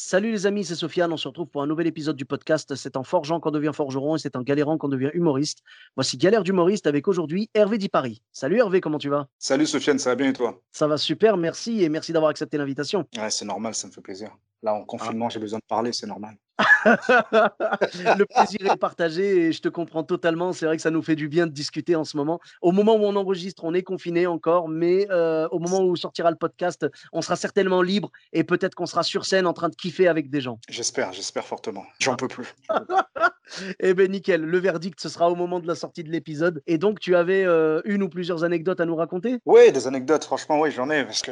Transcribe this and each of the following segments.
Salut les amis, c'est Sofiane. On se retrouve pour un nouvel épisode du podcast. C'est en forgeant qu'on devient forgeron et c'est en galérant qu'on devient humoriste. Voici Galère d'humoriste avec aujourd'hui Hervé Di Paris. Salut Hervé, comment tu vas? Salut Sofiane, ça va bien et toi? Ça va super, merci et merci d'avoir accepté l'invitation. Ouais, c'est normal, ça me fait plaisir. Là, en confinement, j'ai besoin de parler, c'est normal. le plaisir est partagé et je te comprends totalement. C'est vrai que ça nous fait du bien de discuter en ce moment. Au moment où on enregistre, on est confiné encore, mais euh, au moment où sortira le podcast, on sera certainement libre et peut-être qu'on sera sur scène en train de kiffer avec des gens. J'espère, j'espère fortement. J'en peux plus. eh ben nickel, le verdict ce sera au moment de la sortie de l'épisode. Et donc tu avais euh, une ou plusieurs anecdotes à nous raconter? Oui, des anecdotes, franchement, oui, j'en ai parce que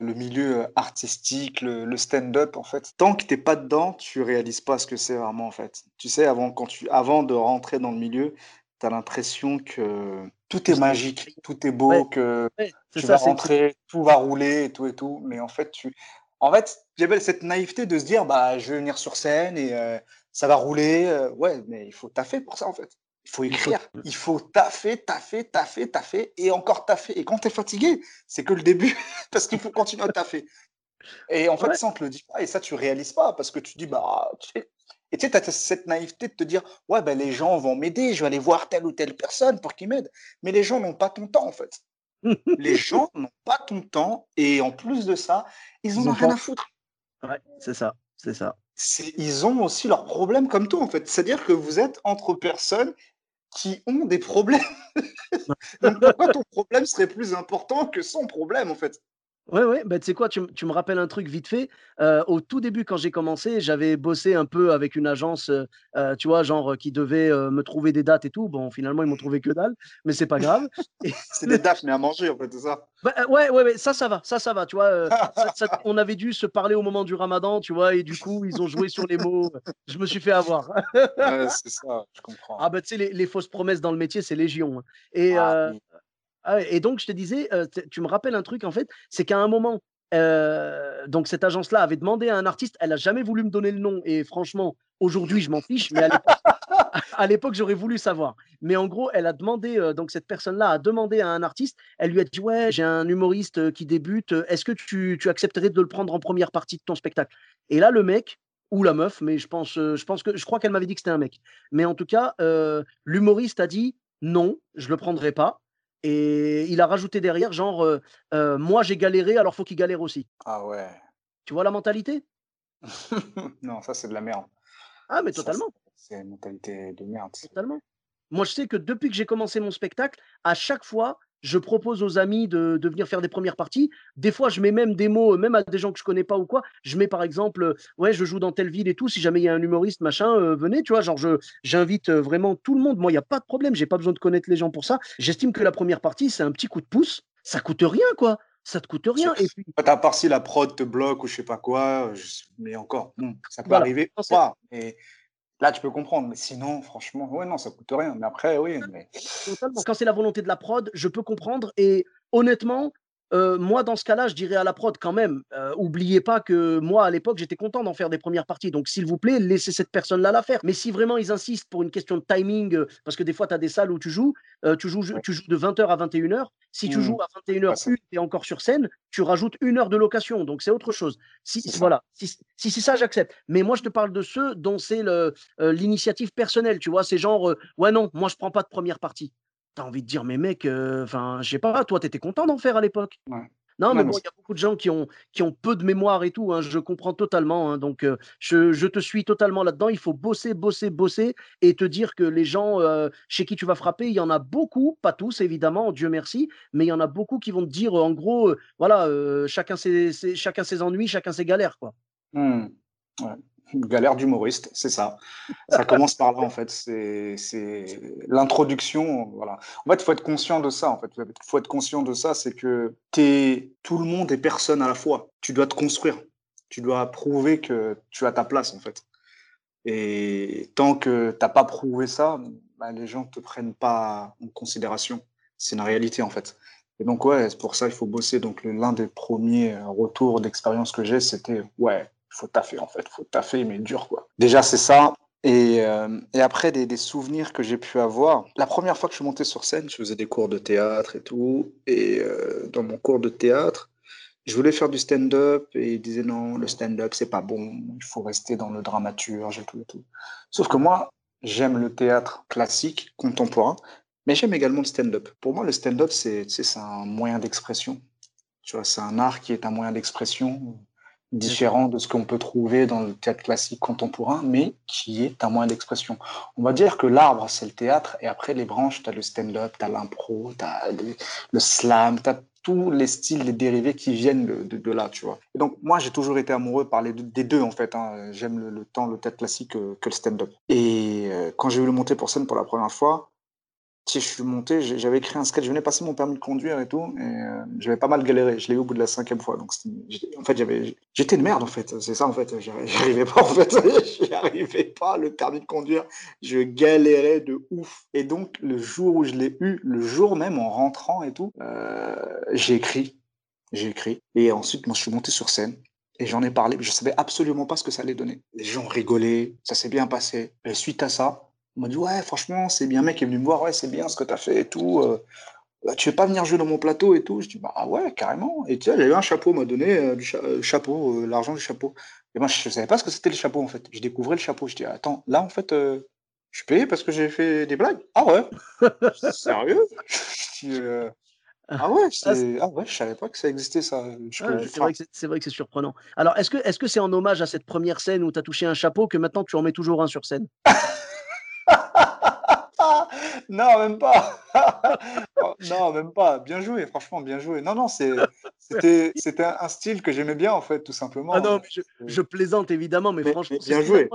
le milieu artistique, le, le stand-up, en fait, tant que t'es pas dedans, tu réalises pas ce que c'est vraiment en fait. Tu sais, avant, quand tu, avant de rentrer dans le milieu, tu as l'impression que tout est magique, tout est beau, Ouais, que ouais, tu ça, vas rentrer, tout va rouler et tout et tout. Mais en fait, tu... en fait, j'avais cette naïveté de se dire, bah, je vais venir sur scène et euh, ça va rouler. euh, ouais, mais il faut taffer pour ça en fait. Il faut il faut écrire, il faut taffer, taffer, taffer, taffer et encore taffer. Et quand tu es fatigué, c'est que le début parce qu'il faut continuer à taffer. Et en fait, Ouais. ça, on te le dit pas, et ça, tu réalises pas, parce que tu dis, bah, tu sais- et tu sais, tu as cette naïveté de te dire, ouais, ben, les gens vont m'aider, je vais aller voir telle ou telle personne pour qu'ils m'aident. Mais les gens n'ont pas ton temps, en fait. Les gens n'ont pas ton temps, et en plus de ça, ils en Ils ont rien pas- à foutre. Ouais, c'est ça, c'est ça. Ils ont aussi leurs problèmes comme toi, en fait. C'est-à-dire que vous êtes entre personnes qui ont des problèmes. Donc pourquoi ton problème serait plus important que son problème, en fait? Ouais, ouais, bah, tu sais quoi, tu, m- tu me rappelles un truc vite fait. Euh, au tout début, quand j'ai commencé, j'avais bossé un peu avec une agence, euh, euh, tu vois, genre euh, qui devait euh, me trouver des dates et tout. Bon, finalement, ils m'ont trouvé que dalle, mais c'est pas grave. Et- C'est des DAF, mais à manger, en fait, c'est ça. Bah, euh, ouais, ouais, ouais, ça, ça va, ça, ça va, tu vois. euh, ça- ça- on avait dû se parler au moment du ramadan, tu vois, et du coup, ils ont joué sur les mots. Je me suis fait avoir. Ouais, c'est ça, je comprends. Ah, bah, tu sais, les, les fausses promesses dans le métier, c'est légion. hein. Et, Ah, euh, oui. Ah et donc, je te disais, tu me rappelles un truc, en fait, c'est qu'à un moment, donc cette agence-là avait demandé à un artiste, elle a jamais voulu me donner le nom, et franchement, aujourd'hui, je m'en fiche, mais à l'époque, j'aurais voulu savoir. Mais en gros, elle a demandé, donc cette personne-là a demandé à un artiste, elle lui a dit, ouais, j'ai un humoriste qui débute, est-ce que tu, accepterais de le prendre en première partie de ton spectacle? Et là, le mec, ou la meuf, mais je pense, je pense que, je crois qu'elle m'avait dit que c'était un mec. Mais en tout cas, l'humoriste a dit, non, je le prendrai pas. Et il a rajouté derrière, genre, euh, euh, moi j'ai galéré, alors faut qu'il galère aussi. Ah ouais. Tu vois la mentalité? Non, ça, c'est de la merde. Ah, mais totalement, c'est une mentalité de merde. totalement. Moi, je sais que depuis que j'ai commencé mon spectacle, à chaque fois, je propose aux amis de, de venir faire des premières parties. Des fois, je mets même des mots, même à des gens que je connais pas ou quoi. Je mets par exemple, euh, ouais, je joue dans telle ville et tout. Si jamais il y a un humoriste, machin, euh, venez, tu vois. Genre, je, j'invite euh, vraiment tout le monde. Moi, il n'y a pas de problème. J'ai pas besoin de connaître les gens pour ça. J'estime que la première partie, c'est un petit coup de pouce. Ça coûte rien, quoi. Ça te coûte rien. Et puis, À part si la prod te bloque ou je sais pas quoi, euh, je- mais encore, bon, ça peut Voilà. arriver pas. Là, tu peux comprendre. Mais sinon, franchement, ouais, non, ça coûte rien. Mais après, oui, mais. Quand c'est la volonté de la prod, je peux comprendre. Et honnêtement, euh, moi, dans ce cas-là, je dirais à la prod quand même, euh, oubliez pas que moi, à l'époque, j'étais content d'en faire des premières parties. Donc, s'il vous plaît, laissez cette personne-là la faire. Mais si vraiment ils insistent pour une question de timing, euh, parce que des fois, tu as des salles où tu joues, tu, joues Ouais. tu joues de 20h à 21h. Si tu Mmh. joues à 21h, Ouais, ça- une, tu es encore sur scène, tu rajoutes une heure de location. Donc, c'est autre chose. Si, C'est ça. voilà. Si, si c'est ça, j'accepte. Mais moi, je te parle de ceux dont c'est l'initiative personnelle. Tu vois, c'est genre, ouais, non, moi, je prends pas de première partie. T'as envie de dire, mais mec, enfin, je sais pas, toi, t'étais content d'en faire à l'époque? Ouais. Non, mais bon, il y a beaucoup de gens qui ont, qui ont peu de mémoire et tout, hein, je comprends totalement. hein, donc, euh, je, je te suis totalement là-dedans. Il faut bosser, bosser, bosser et te dire que les gens euh, chez qui tu vas frapper, il y en a beaucoup, pas tous évidemment, Dieu merci, mais il y en a beaucoup qui vont te dire, euh, en gros, euh, voilà, euh, chacun, ses, ses- chacun ses ennuis, chacun ses galères, quoi. Ouais. Galère d'humoriste, c'est ça. Ça commence par là, en fait. C'est l'introduction. Voilà. En fait, il faut être conscient de ça. En fait, il faut être conscient de ça, c'est que es tout le monde et personne à la fois. Tu dois te construire. Tu dois prouver que tu as ta place, en fait. Et tant que tu n'as pas prouvé ça, bah, les gens ne te prennent pas en considération. C'est une réalité, en fait. Et donc, ouais, c'est pour ça qu'il faut bosser. Donc, l'un des premiers retours d'expérience que j'ai, c'était, ouais, il faut taffer, en fait. Il faut taffer, mais dur, quoi. Déjà, c'est ça. Et, euh, et, après, des, des souvenirs que j'ai pu avoir. La première fois que je suis monté sur scène, je faisais des cours de théâtre et tout. Et euh, dans mon cours de théâtre, je voulais faire du stand-up et ils disaient non, le stand-up, c'est pas bon, il faut rester dans le dramaturge et tout et tout. Sauf que moi, j'aime le théâtre classique, contemporain, mais j'aime également le stand-up. Pour moi, le stand-up, c'est un moyen d'expression. Tu vois, c'est un art qui est un moyen d'expression différent de ce qu'on peut trouver dans le théâtre classique contemporain, mais qui est un moyen d'expression. On va dire que l'arbre, c'est le théâtre, et après les branches, tu as le stand-up, tu as l'impro, tu as le slam, tu as tous les styles, les dérivés qui viennent de, là, tu vois. Et donc, moi, j'ai toujours été amoureux par les deux, des deux, en fait. Hein. J'aime le, le, temps, le théâtre classique que, que le stand-up. Et euh, quand j'ai vu le monter pour scène pour la première fois, si je suis monté, j'avais écrit un sketch, je venais passer mon permis de conduire et tout, et euh, j'avais pas mal galéré. Je l'ai eu au bout de la cinquième fois. Donc, en fait, j'étais une merde, en fait. C'est ça, en fait. J'arrivais pas, en fait. J'arrivais pas, le permis de conduire. Je galérais de ouf. Et donc, le jour où je l'ai eu, le jour même, en rentrant et tout, euh, j'ai écrit. J'ai écrit. Et ensuite, moi, je suis monté sur scène. Et j'en ai parlé, je savais absolument pas ce que ça allait donner. Les gens rigolaient, ça s'est bien passé. Et suite à ça, on m'a dit, ouais, franchement, c'est bien. Un mec est venu me voir, ouais, c'est bien ce que tu as fait et tout. Euh, bah, tu veux pas venir jouer dans mon plateau et tout? Je dis, bah ouais, carrément. Et tu sais, j'avais un chapeau, m'a donné euh, du euh, chapeau, l'argent du chapeau. Et moi, je savais pas ce que c'était le chapeau, en fait. Je découvrais le chapeau. Je dis, attends, là, en fait, je suis payé parce que j'ai fait des blagues? Ah ouais Sérieux? Ah ouais, ah ouais, je savais pas que ça existait ça. c'est vrai que c'est vrai que c'est surprenant. Alors, est-ce que est-ce que c'est en hommage à cette première scène où tu as touché un chapeau que maintenant tu en mets toujours un sur scène? non, même pas. non, même pas. Bien joué, franchement, bien joué. Non, non, c'était, c'était un style que j'aimais bien, en fait, tout simplement. Ah non, je, plaisante évidemment, mais, franchement. bien joué.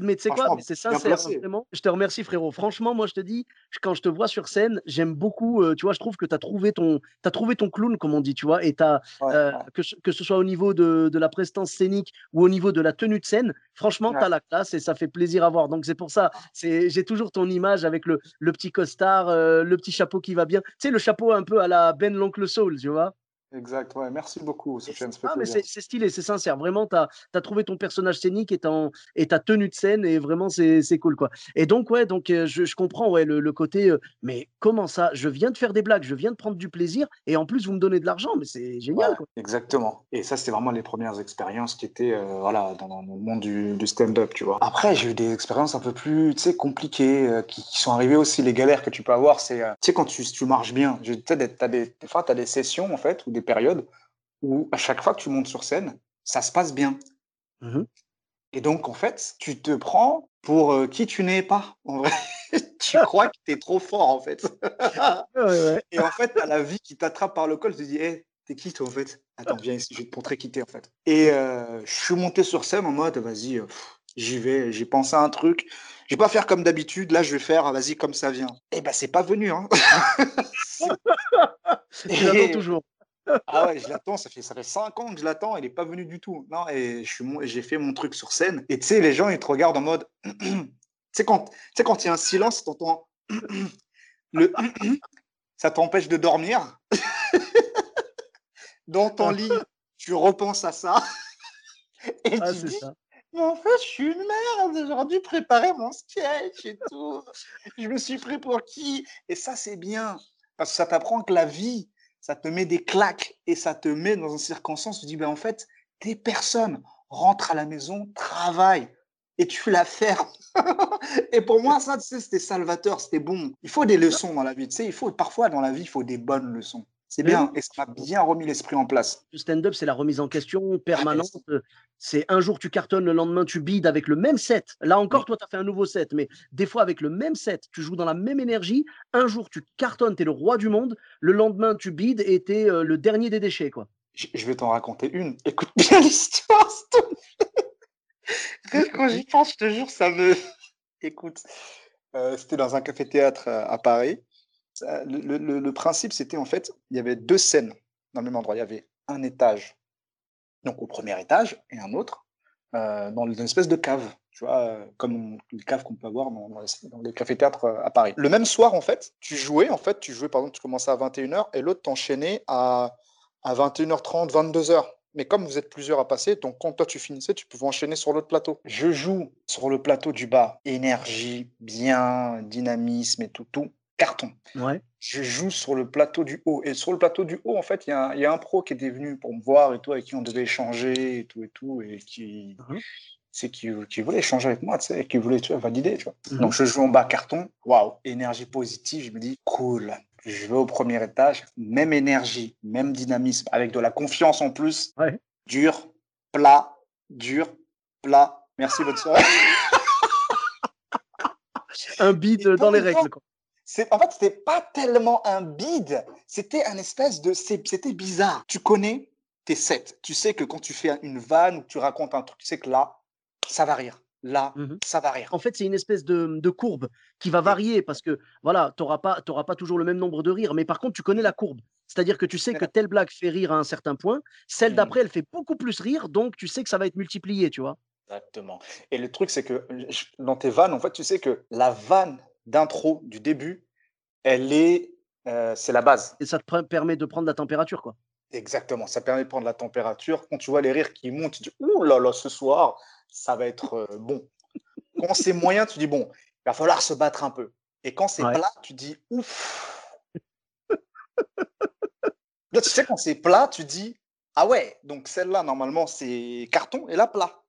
Mais tu sais quoi, c'est sincère, vraiment. Je te remercie, frérot. Franchement, moi, je te dis, quand je te vois sur scène, j'aime beaucoup, euh, tu vois, je trouve que tu as trouvé ton, as trouvé ton clown, comme on dit, tu vois, et as, euh, Que, que, ce soit au niveau de, de, la prestance scénique ou au niveau de la tenue de scène, franchement, tu as la classe et ça fait plaisir à voir. Donc, c'est pour ça, j'ai toujours ton image avec le, le petit costard, euh, le petit chapeau qui va bien. Tu sais, le chapeau un peu à la Ben l'oncle Soul, tu vois? Exact, ouais, merci beaucoup. Mais c'est stylé, c'est sincère. Vraiment, tu as, trouvé ton personnage scénique et, et ta tenue de scène, et vraiment, c'est cool, quoi. Et donc, ouais, donc, euh, je, je comprends, ouais, le, côté, euh, mais comment ça Je viens de faire des blagues, je viens de prendre du plaisir, et en plus, vous me donnez de l'argent, mais c'est génial, quoi. Exactement. Et ça, c'était vraiment les premières expériences qui étaient, euh, voilà, dans, le monde du, du stand-up, tu vois. Après, j'ai eu des expériences un peu plus, compliquées, qui, sont arrivées aussi. Les galères que tu peux avoir, c'est, tu sais, quand tu, tu marches bien, tu sais, des, des, as des sessions, en fait, ou des période où à chaque fois que tu montes sur scène, ça se passe bien. Mmh Et donc, en fait, tu te prends pour euh, qui tu n'es pas, en vrai. tu crois que tu es trop fort, en fait. Et en fait, tu la vie qui t'attrape par le col, tu te dis, hé, t'es qui, toi, en fait? Attends, viens ici, je vais te montrer qui t'es, en fait. Et euh, je suis monté sur scène en mode, vas-y, euh, j'y vais, j'ai pensé à un truc. Je vais pas faire comme d'habitude, là, je vais faire, vas-y, comme ça vient. Et eh ben, c'est pas venu, hein. Et... toujours. Ah ouais, je l'attends, ça fait, ça fait cinq ans que je l'attends, il n'est pas venu du tout. Non, et j'ai fait mon truc sur scène. Et tu sais, les gens, ils te regardent en mode. tu sais, quand il y a un silence, tu entends. le. ça t'empêche de dormir. Dans ton lit, tu repenses à ça. Et ah, tu dis, ça. Mais en fait, je suis une merde, j'aurais dû préparer mon sketch et tout. Je me suis pris pour qui? Et ça, c'est bien. Parce que ça t'apprend que la vie, ça te met des claques et ça te met dans une circonstance où tu dis, ben en fait, des personnes rentrent à la maison, travaillent et tu la fermes. et pour moi, ça, tu sais, c'était salvateur, c'était bon. Il faut des leçons dans la vie, tu sais, il faut, parfois dans la vie, il faut des bonnes leçons. C'est bien, et ça m'a bien remis l'esprit en place. Le stand-up, c'est la remise en question permanente. C'est un jour tu cartonnes, le lendemain tu bides avec le même set. Là encore, toi, tu as fait un nouveau set, mais des fois avec le même set, tu joues dans la même énergie. Un jour tu cartonnes, tu es le roi du monde. Le lendemain, tu bides et tu es euh, le dernier des déchets. quoi. Je vais t'en raconter une. Écoute bien l'histoire, Quand j'y pense, je te jure, ça me. Écoute, euh, c'était dans un café-théâtre à, à Paris. Le, principe, c'était en fait, il y avait deux scènes dans le même endroit. Il y avait un étage, donc au premier étage, et un autre euh, dans une espèce de cave, tu vois, euh, comme les caves qu'on peut avoir dans, les, dans cafés-théâtres euh, à Paris. Le même soir, en fait, tu jouais, en fait, tu jouais, par exemple, tu commençais à 21h et l'autre t'enchaînait à, à 21h30, 22h. Mais comme vous êtes plusieurs à passer, donc quand toi tu finissais, tu pouvais enchaîner sur l'autre plateau. Je joue sur le plateau du bas, énergie, bien, dynamisme et tout, tout, carton Ouais. je joue sur le plateau du haut. Et sur le plateau du haut, en fait, il y, a un- il y a un pro qui était venu pour me voir et tout, avec qui on devait échanger et tout et tout, et qui, Mhm. c'est qui, qui voulait échanger avec moi, tu sais, et qui voulait tu vois, valider, tu vois. Mhm. Donc je joue en bas carton, waouh, énergie positive, je me dis, cool. Je vais au premier étage, même énergie, même dynamisme, avec de la confiance en plus. Ouais. Dur, plat, dur, plat. Merci, bonne soirée. Un bide dans les règles. Quoi. C'est, en fait, c'était pas tellement un bide, c'était un espèce de, c'était bizarre. Tu connais tes sets. Tu sais que quand tu fais une vanne ou que tu racontes un truc, tu sais que là, ça va rire. Là, Mhm. ça va rire. En fait, c'est une espèce de, de courbe qui va varier parce que voilà, tu n'auras pas, pas toujours le même nombre de rires, mais par contre, tu connais la courbe. C'est-à-dire que tu sais que telle blague fait rire à un certain point, celle Mhm. d'après, elle fait beaucoup plus rire, donc tu sais que ça va être multiplié, tu vois. Exactement. Et le truc, c'est que dans tes vannes, en fait, tu sais que la vanne d'intro du début, elle est, euh, c'est la base. Et ça te permet de prendre la température, quoi. Exactement. Ça permet de prendre la température. Quand tu vois les rires qui montent, tu dis, ouh là là, ce soir, ça va être euh, bon. Quand c'est moyen, tu dis, bon, il va falloir se battre un peu. Et quand c'est Ouais. plat, tu dis, ouf. Là, tu sais, quand c'est plat, tu dis, ah ouais, donc celle-là, normalement, c'est carton et là, plat.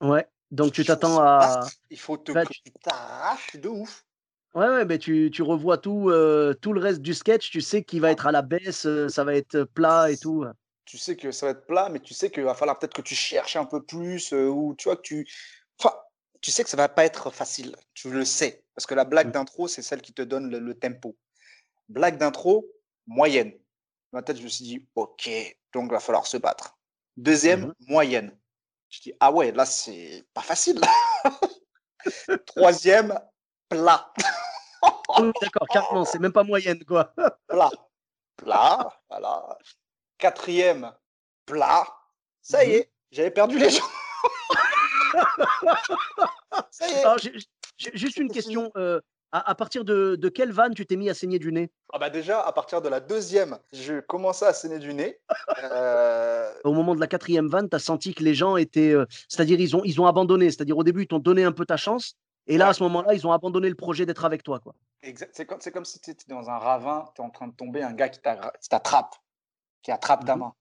Ouais. Donc tu t'attends à. Il faut te Bah, que tu t'arraches de ouf. Ouais, ouais, mais tu, tu revois tout, euh, tout le reste du sketch, tu sais qu'il va être à la baisse, euh, ça va être plat et tout. tu sais que ça va être plat, mais tu sais qu'il va falloir peut-être que tu cherches un peu plus, euh, ou tu vois que tu. Enfin, tu sais que ça va pas être facile. Tu le sais. Parce que la blague Mm. d'intro, c'est celle qui te donne le, le tempo. Blague d'intro, moyenne. Dans ma tête, je me suis dit, OK, donc il va falloir se battre. Deuxième, Mhm. moyenne. Je dis, ah ouais, là, c'est pas facile. Troisième, plat. Oui, D'accord, carrément, c'est même pas moyenne, quoi. plat. Plat, voilà. Quatrième, plat. Ça y Mhm. est, j'avais perdu les gens. Ça y est. Alors, j'ai- j'ai juste une question. euh, à, à partir de, de quelle vanne tu t'es mis à saigner du nez? Ah bah déjà, à partir de la deuxième, je commençais à saigner du nez. Euh, Au moment de la quatrième vanne, tu as senti que les gens étaient. euh, C'est-à-dire, ils ont, ils ont abandonné. C'est-à-dire, au début, ils t'ont donné un peu ta chance. Et là, Ouais. à ce moment-là, ils ont abandonné le projet d'être avec toi. Quoi. exact- C'est comme, si tu étais dans un ravin, tu es en train de tomber, un gars qui t'a- qui t'attrape, qui attrape ta Mhm. main.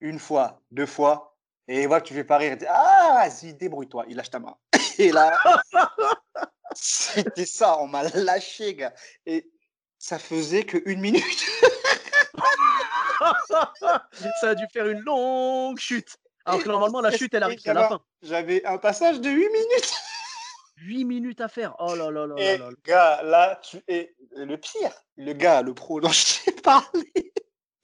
Une fois, deux fois, et il voit que tu fais pas rire. Il dit Ah, vas-y, débrouille-toi. Il lâche ta main. Et là, c'était ça, on m'a lâché, gars. Et ça faisait que une minute. Ça a dû faire une longue chute. Alors que normalement, la chute, elle arrive qu'à la fin. J'avais un passage de 8 minutes. 8 minutes à faire. Oh là là là Et là. là. gars, là, tu es le pire. Le gars, le pro dont je t'ai parlé.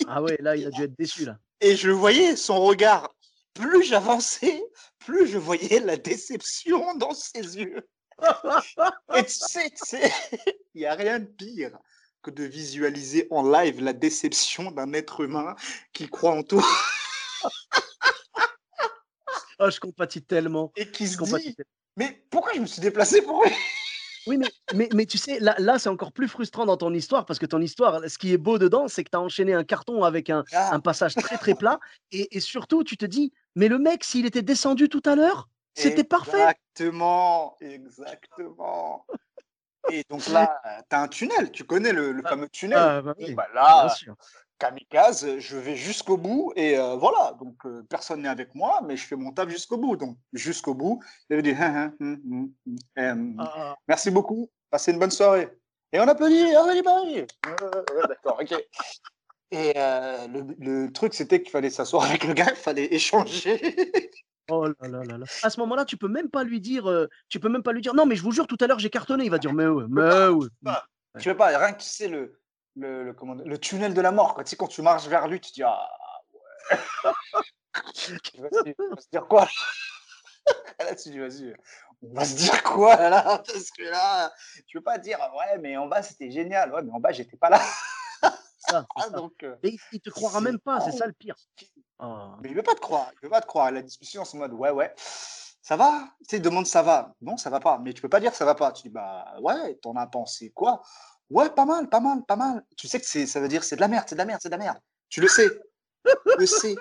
Ah ouais, là, il a dû être déçu. là. Et je voyais son regard. Plus j'avançais, plus je voyais la déception dans ses yeux. Et tu sais, tu sais, il n'y a rien de pire que de visualiser en live la déception d'un être humain qui croit en toi Oh, je compatis tellement. et qui se dit tellement. Mais pourquoi je me suis déplacé pour lui? Oui, mais, mais, mais tu sais, là, là c'est encore plus frustrant dans ton histoire parce que ton histoire, ce qui est beau dedans, c'est que tu as enchaîné un carton avec un, Ah, un passage très très plat. Et, et surtout, tu te dis, mais le mec, s'il était descendu tout à l'heure, c'était parfait. Exactement, exactement. Et donc là, tu as un tunnel, tu connais le, le Ah, fameux tunnel. Ah, bah oui, bah bien là. Kamikaze, je vais jusqu'au bout et euh, voilà. Donc euh, personne n'est avec moi, mais je fais mon taf jusqu'au bout. Donc jusqu'au bout, il avait dit hum, hum, hum. Ah, merci beaucoup, passez une bonne soirée. Et on applaudit, on applaudit ouais, D'accord, ok. Et euh, le, le truc, c'était qu'il fallait s'asseoir avec le gars, il fallait échanger. oh là là là là. À ce moment-là, tu peux même pas lui dire, euh, tu peux même pas lui dire, non, mais je vous jure, tout à l'heure, j'ai cartonné. Il va dire, mais ouais, mais ouais. Tu veux pas, rien que tu sais, le, le, le, comment dire, le tunnel de la mort. Quoi. Tu sais, quand tu marches vers lui, tu te dis Ah ouais. il, va se, dire quoi là, tu dis, vas-y, on va se dire quoi là Parce que là, tu peux pas dire, ouais, mais en bas, c'était génial. Ouais, mais en bas, j'étais pas là. Ça, Ah, donc, euh, Mais il, te croira même pas, c'est ça le pire. Oh. Mais il veut pas te croire, il veut pas te croire. La discussion, c'est en mode, ouais, ouais, ça va Tu sais, demande ça va. Non, ça va pas. Mais tu peux pas dire ça va pas. Tu dis, bah ouais, t'en as pensé quoi? Ouais, pas mal, pas mal, pas mal. Tu sais que c'est, ça veut dire c'est de la merde, c'est de la merde, c'est de la merde. Tu le sais. Tu le sais.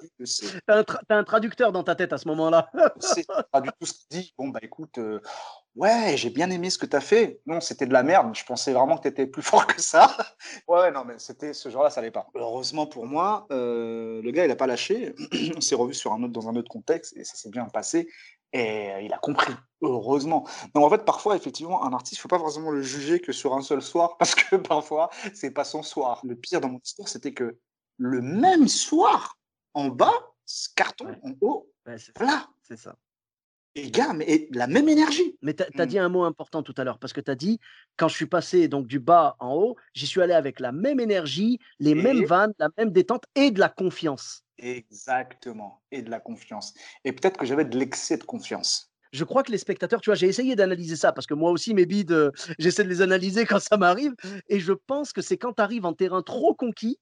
Tu le sais. T'as un, tra- t'as un traducteur dans ta tête à ce moment-là. C'est pas du tout ce qu'il dit. Bon, bah écoute, euh, ouais, j'ai bien aimé ce que tu as fait. Non, c'était de la merde. Je pensais vraiment que tu étais plus fort que ça. Ouais, ouais, non, mais c'était ce genre-là, ça allait pas. Heureusement pour moi, euh, le gars, il a pas lâché. On s'est revu sur un autre, dans un autre contexte et ça s'est bien passé. Et euh, il a compris, heureusement. Donc en fait, parfois, effectivement, un artiste, il faut pas forcément le juger que sur un seul soir, parce que parfois, c'est pas son soir. Le pire dans mon histoire, c'était que le même soir, en bas, ce carton, Ouais. en haut, Ouais, voilà. c'est ça. Et gars, mais et la même énergie. Mais tu as, Mm. dit un mot important tout à l'heure, parce que tu as dit, quand je suis passé donc du bas en haut, j'y suis allé avec la même énergie, les mêmes vannes, la même détente et de la confiance. Exactement. Et de la confiance. Et peut-être que j'avais de l'excès de confiance. Je crois que les spectateurs, tu vois, j'ai essayé d'analyser ça, parce que moi aussi, mes bides, euh, j'essaie de les analyser quand ça m'arrive, et je pense que c'est quand tu arrives en terrain trop conquis,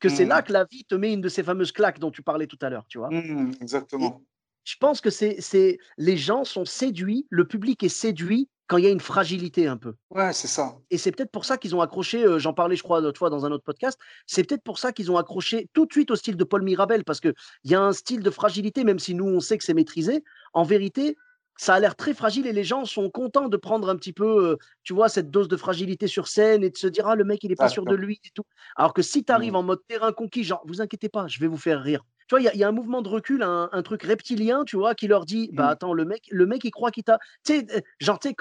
que c'est Mm. là que la vie te met une de ces fameuses claques dont tu parlais tout à l'heure, tu vois. Mmh, exactement. Je pense que c'est, les gens sont séduits, le public est séduit quand il y a une fragilité un peu. Ouais, c'est ça. Et c'est peut-être pour ça qu'ils ont accroché, euh, j'en parlais je crois l'autre fois dans un autre podcast, c'est peut-être pour ça qu'ils ont accroché tout de suite au style de Paul Mirabel, parce qu'il y a un style de fragilité, même si nous on sait que c'est maîtrisé, en vérité, ça a l'air très fragile et les gens sont contents de prendre un petit peu, euh, tu vois, cette dose de fragilité sur scène et de se dire, ah le mec il est pas sûr de lui et tout. Alors que si tu arrives Mm. en mode terrain conquis, genre, vous inquiétez pas, je vais vous faire rire. Tu vois, il y, a- il y a un mouvement de recul, un, un truc reptilien, tu vois, qui leur dit, bah Mm. attends, le mec, le mec il croit qu'il t'a. Tu sais, euh, genre, tu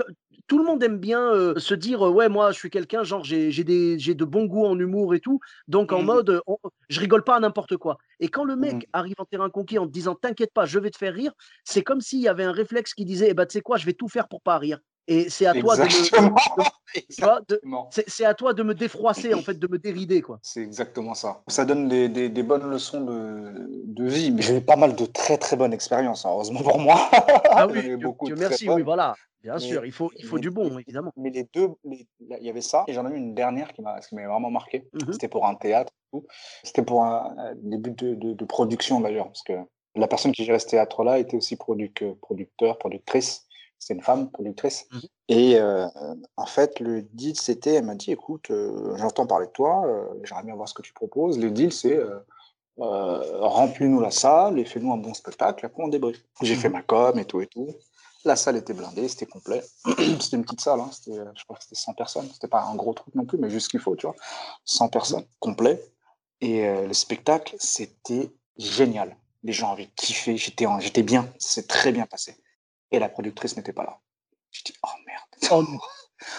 tout le monde aime bien euh, se dire, euh, ouais, moi je suis quelqu'un, genre, j'ai j'ai des- j'ai de bons goûts en humour et tout. Donc en Mm. mode, on- je rigole pas à n'importe quoi. Et quand le mec Mm. arrive en terrain conquis en te disant, t'inquiète pas, je vais te faire rire, c'est comme s'il y avait un réflexe qui disait, eh ben, tu sais quoi, je vais tout faire pour pas rire. Et c'est à toi de me. C'est à toi de défroisser, en fait, de me dérider, quoi. C'est exactement ça. Ça donne des, des- des bonnes leçons de, de vie. Mais j'ai eu pas mal de très très bonnes expériences, hein, heureusement pour moi. Ah oui, Dieu, beaucoup Dieu merci, oui, voilà. Bien Mais- sûr, il faut, il faut mais- du bon, évidemment. Mais les deux, les- il y avait ça, et j'en ai eu une dernière qui m'a vraiment marqué. Mhm. C'était pour un théâtre. C'était pour un, un début de, de- de production d'ailleurs, parce que la personne qui gérait ce théâtre-là était aussi produc- producteur, productrice. C'était une femme productrice. Mhm. Et euh, en fait, le deal, c'était, elle m'a dit, écoute, euh, j'entends parler de toi, euh, j'aimerais bien voir ce que tu proposes. Le deal, c'est remplis-nous la salle et fais-nous un bon spectacle, après on débrief. J'ai fait Mhm. ma com et tout et tout. La salle était blindée, c'était complet. c'était une petite salle, hein, je crois que c'était 100 personnes. C'était pas un gros truc non plus, mais juste ce qu'il faut, tu vois. 100 personnes, complet. Et le spectacle, c'était génial. Les gens avaient kiffé, j'étais bien, c'est très bien passé. Et la productrice n'était pas là. Je dis, oh merde. Oh non.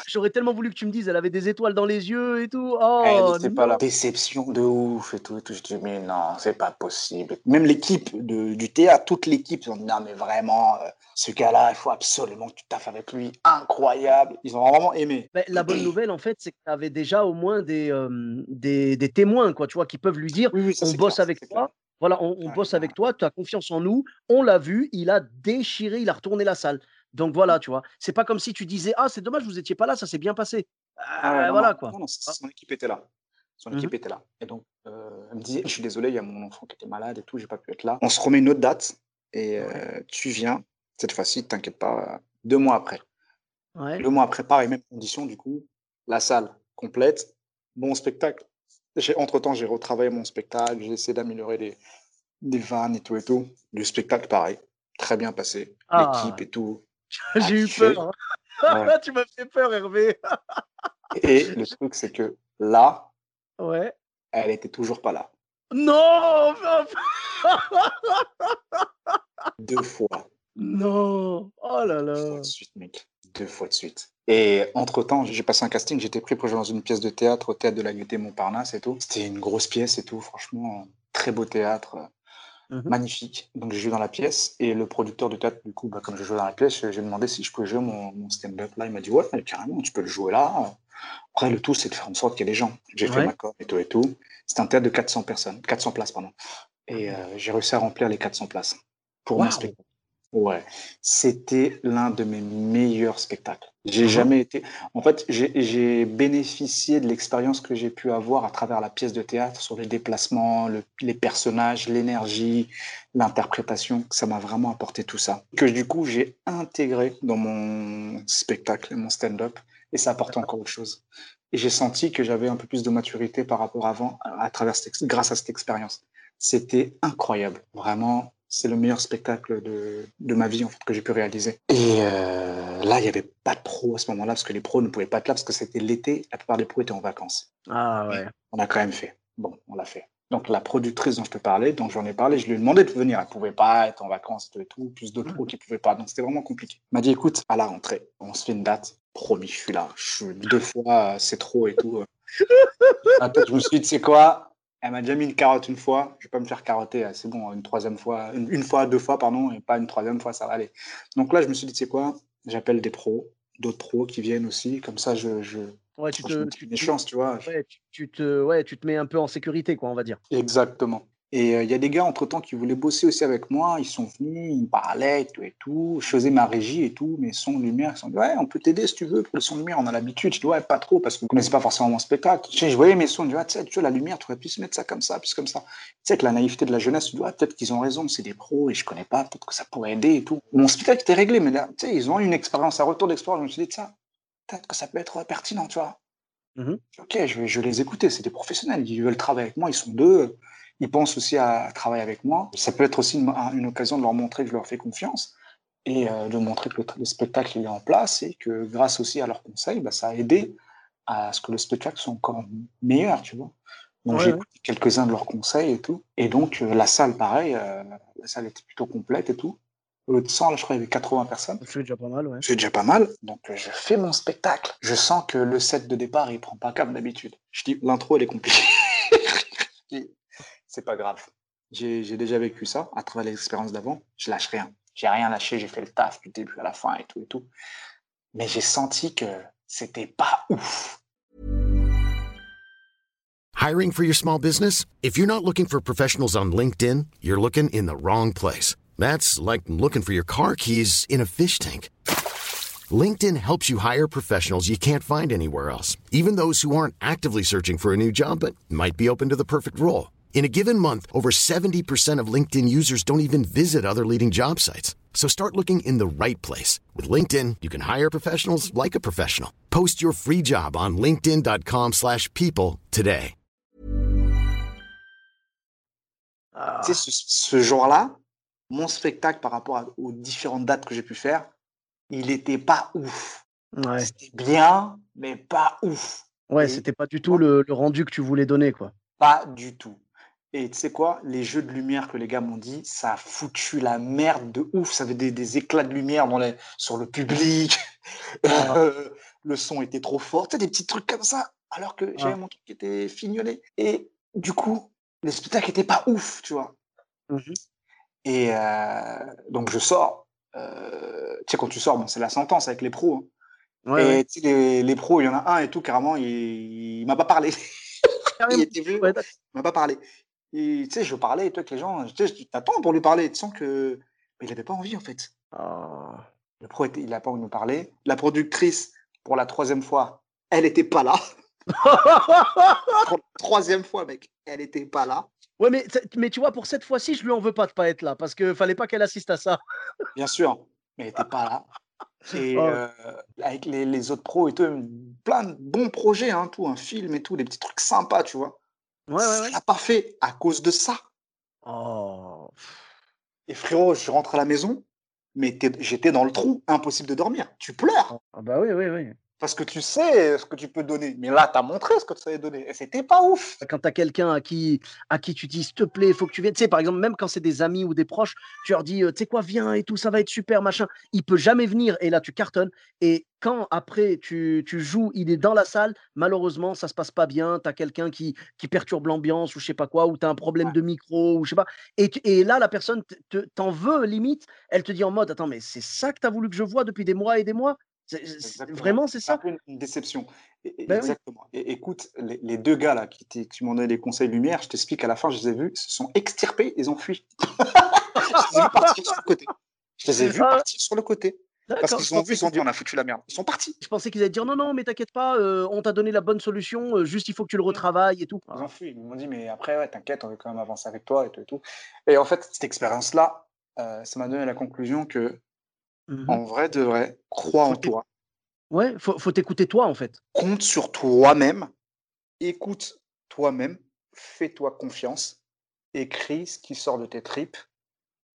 J'aurais tellement voulu que tu me dises, elle avait des étoiles dans les yeux et tout. Oh, Elle n'était pas là. Déception de ouf et tout. Et tout. Je dis, mais non, c'est pas possible. Même l'équipe du théâtre, toute l'équipe, ils ont dit, non, mais vraiment, euh, ce gars-là, il faut absolument que tu taffes avec lui. Incroyable. Ils ont vraiment aimé. Ben, la bonne nouvelle, en fait, c'est que tu avais déjà au moins des, euh, des, des témoins, quoi, tu vois, qui peuvent lui dire Oui, oui, ça, on bosse clair, avec toi. clair. Voilà, on, on Ouais, bosse avec toi, tu as confiance en nous, on l'a vu, il a déchiré, il a retourné la salle. Donc voilà, tu vois. C'est pas comme si tu disais Ah, c'est dommage, vous étiez pas là, ça s'est bien passé. Ah Euh, non, voilà, non, quoi. non, non, son équipe était là. Son Mhm. équipe était là. Et donc, euh, elle me disait, je suis désolé, il y a mon enfant qui était malade et tout, j'ai pas pu être là. On se remet une autre date et euh, tu viens. Cette fois-ci, t'inquiète pas, euh, deux mois après. Ouais. Deux mois après, pareil, même condition, du coup, la salle complète, bon spectacle. Entre-temps, j'ai retravaillé mon spectacle, j'ai essayé d'améliorer les, vannes et tout et tout. Le spectacle, pareil, très bien passé. Ah. L'équipe et tout. J'ai eu peur. hein. Ouais. tu m'as fait peur, Hervé. Et le truc, c'est que là, ouais. elle était toujours pas là. Non Deux fois. Non Oh là là de suite, mec. Deux fois de suite. Et entre-temps, j'ai passé un casting, j'étais pris pour jouer dans une pièce de théâtre au théâtre de la Gaîté Montparnasse et tout. C'était une grosse pièce et tout, franchement, très beau théâtre, Mhm. magnifique. Donc j'ai joué dans la pièce et le producteur du théâtre, du coup, bah, comme je jouais dans la pièce, j'ai demandé si je pouvais jouer mon, mon stand-up là. Il m'a dit ouais, carrément, tu peux le jouer là. Après, le tout, c'est de faire en sorte qu'il y ait des gens. J'ai fait ma com et tout et tout. C'était un théâtre de 400 personnes, 400 places, pardon. Et euh, j'ai réussi à remplir les 400 places pour mon spectacle. Ouais, c'était l'un de mes meilleurs spectacles. J'ai Mhm. jamais été. En fait, j'ai bénéficié de l'expérience que j'ai pu avoir à travers la pièce de théâtre sur les déplacements, le- les personnages, l'énergie, l'interprétation. Ça m'a vraiment apporté tout ça. Que du coup, j'ai intégré dans mon spectacle, mon stand-up, et ça apporte encore autre chose. Et j'ai senti que j'avais un peu plus de maturité par rapport à avant, à travers cette grâce à cette expérience. C'était incroyable. Vraiment, c'est le meilleur spectacle de, de ma vie en fait, que j'ai pu réaliser. Et euh, là, il n'y avait pas de pros à ce moment-là, parce que les pros ne pouvaient pas être là, parce que c'était l'été, la plupart des pros étaient en vacances. Ah ouais. On a quand même fait. Bon, on l'a fait. Donc la productrice dont je te parlais, dont j'en ai parlé, je lui ai demandé de venir. Elle pouvait pas être en vacances et tout et tout, plus d'autres pros qui pouvaient pas. Donc c'était vraiment compliqué. Elle m'a dit, écoute, à la rentrée, on se fait une date. Promis, je suis là. Je suis deux fois, euh, c'est trop et tout. Peut-être, je me suis dit, sais quoi? Elle m'a déjà mis une carotte une fois. Je vais pas me faire carotter. euh, C'est bon, une troisième fois, une, une fois, deux fois, pardon, et pas une troisième fois, ça va aller. Donc là, je me suis dit, tu sais quoi J'appelle des pros, d'autres pros qui viennent aussi. Comme ça, je, je, Ouais, tu te, tu, tu- chances, tu vois. ouais, tu, tu te, ouais, tu te mets un peu en sécurité, quoi, on va dire. Exactement. Et euh, il y a des gars, entre-temps, qui voulaient bosser aussi avec moi. Ils sont venus, ils me parlaient, et tout et tout. Je faisais ma régie et tout, mes sons, lumière. Ils sont dit, ouais, on peut t'aider si tu veux pour le son lumière, on a l'habitude. Je dis, ouais, pas trop, parce que vous connaissez pas forcément mon spectacle. Je voyais mes sons, je dis, ouais, tu vois, la lumière, tu aurais pu se mettre ça comme ça, plus comme ça. Tu sais, avec la naïveté de la jeunesse, tu dis, ouais, peut-être qu'ils ont raison, c'est des pros et je connais pas, peut-être que ça pourrait aider et tout. Mon spectacle était réglé, mais là, tu sais, ils ont eu une expérience, un retour d'expérience. Je me suis dit, ça, peut-être que ça peut être pertinent, tu vois. Mhm. Ok, je vais, je vais les écouter. C'est des professionnels. Ils veulent travailler avec moi. Ils sont deux. Ils pensent aussi à travailler avec moi. Ça peut être aussi une, une occasion de leur montrer que je leur fais confiance et euh, de montrer que le, le spectacle il est en place et que grâce aussi à leurs conseils, bah, ça a aidé à ce que le spectacle soit encore meilleur, tu vois. Donc Ouais, j'ai ouais. écouté quelques-uns de leurs conseils et tout. Et donc euh, la salle, pareil, euh, la salle était plutôt complète et tout. Au lieu de 100, là, je crois qu'il y avait 80 personnes. C'est déjà pas mal, ouais. C'est déjà pas mal. Donc, euh, je fais mon spectacle. Je sens que le set de départ, il prend pas comme d'habitude. Je dis, l'intro, elle est compliquée. C'est pas grave. J'ai déjà vécu ça à travers l'expérience d'avant. Je lâche rien. J'ai rien lâché. J'ai fait le taf du début à la fin et tout et tout. Mais j'ai senti que c'était pas ouf. Hiring for your small business? If you're not looking for professionals on LinkedIn, you're looking in the wrong place. That's like looking for your car keys in a fish tank. LinkedIn helps you hire professionals you can't find anywhere else, even those who aren't actively searching for a new job but might be open to the perfect role. In a given month, over 70% of LinkedIn users don't even visit other leading job sites. So start looking in the right place. With LinkedIn, you can hire professionals like a professional. Post your free job on linkedin.com/people slash people today. Ah, Tu sais, ce, ce jour-là, mon spectacle par rapport à- aux différentes dates que j'ai pu faire, il était pas ouf. ouais, C'était bien, mais pas ouf. ouais, c'était pas du tout le, le rendu que tu voulais donner, quoi. Pas du tout. Et tu sais quoi, les jeux de lumière que les gars m'ont dit, ça a foutu la merde de ouf. Ça avait des, des éclats de lumière dans les, sur le public. Ah. Euh, le son était trop fort. Tu sais, des petits trucs comme ça. Alors que j'avais Ah. mon truc qui était fignolé. Et du coup, le spectacle était pas ouf, tu vois. Mhm. Et euh, donc je sors. Euh, tu sais, quand tu sors, bon, c'est la sentence avec les pros. hein. Ouais, et ouais. les, les pros, il y en a un et tout, carrément, il, il m'a pas parlé. il Carrément. était d'accord. Il m'a pas parlé. Et tu sais, je parlais et toi avec les gens, tu sais, t'attends pour lui parler. Tu sens que. Mais il avait pas envie en fait. Ah. Le pro, était, il a pas envie de nous parler. La productrice, pour la troisième fois, elle était pas là. Pour la troisième fois, mec, elle était pas là. ouais, mais, mais tu vois, pour cette fois-ci, je lui en veux pas de pas être là, parce que fallait pas qu'elle assiste à ça. Bien sûr, mais elle était pas là. Et Oh. euh, avec les, les autres pros et tout, plein de bons projets, hein, tout, un film et tout, des petits trucs sympas, tu vois. Ouais, ouais, ouais. Ça l'a pas fait à cause de ça. Oh. Et frérot, je rentre à la maison, mais j'étais dans le trou, impossible de dormir. Tu pleures Ah bah oui, oui, oui. Parce que tu sais ce que tu peux donner. Mais là, tu as montré ce que tu savais donner. Et c'était pas ouf. Quand tu as quelqu'un à qui, à qui tu dis, s'il te plaît, il faut que tu viennes. Tu sais, par exemple, même quand c'est des amis ou des proches, tu leur dis, euh, tu sais quoi, viens et tout, ça va être super, machin. Il peut jamais venir et là, tu cartonnes. Et quand après, tu, tu joues, il est dans la salle, malheureusement, ça se passe pas bien. Tu as quelqu'un qui, qui perturbe l'ambiance ou je sais pas quoi, ou tu as un problème de micro ou je sais pas. Et, et là, la personne te- te- t'en veut limite. Elle te dit en mode, attends, mais c'est ça que tu as voulu que je vois depuis des mois et des mois? C'est- c'est- Exactement. Vraiment, c'est ça? peu une, une déception. Et- Ben oui. exactement. Et écoute, les, les deux gars là qui, qui m'ont donné des conseils lumière, je t'explique à la fin, je les ai vus, ils se sont extirpés, ils ont fui. je les ai vus partir sur le côté. Je les ai vus partir sur le côté. Parce qu'ils ont vu, ils ont dit on a foutu la merde. Ils sont partis. Je pensais qu'ils allaient dire non, non, mais t'inquiète pas, euh, on t'a donné la bonne solution, euh, juste il faut que tu le retravailles et tout. Ils ont fui. Ils m'ont dit, mais après, ouais, t'inquiète, on veut quand même avancer avec toi et tout et tout. Et en fait, cette expérience-là, euh, ça m'a donné la conclusion que, Mhm. en vrai de vrai, crois en Faut toi. Ouais, faut, faut t'écouter toi en fait. Compte sur toi-même. Écoute toi-même. Fais-toi confiance. Écris ce qui sort de tes tripes.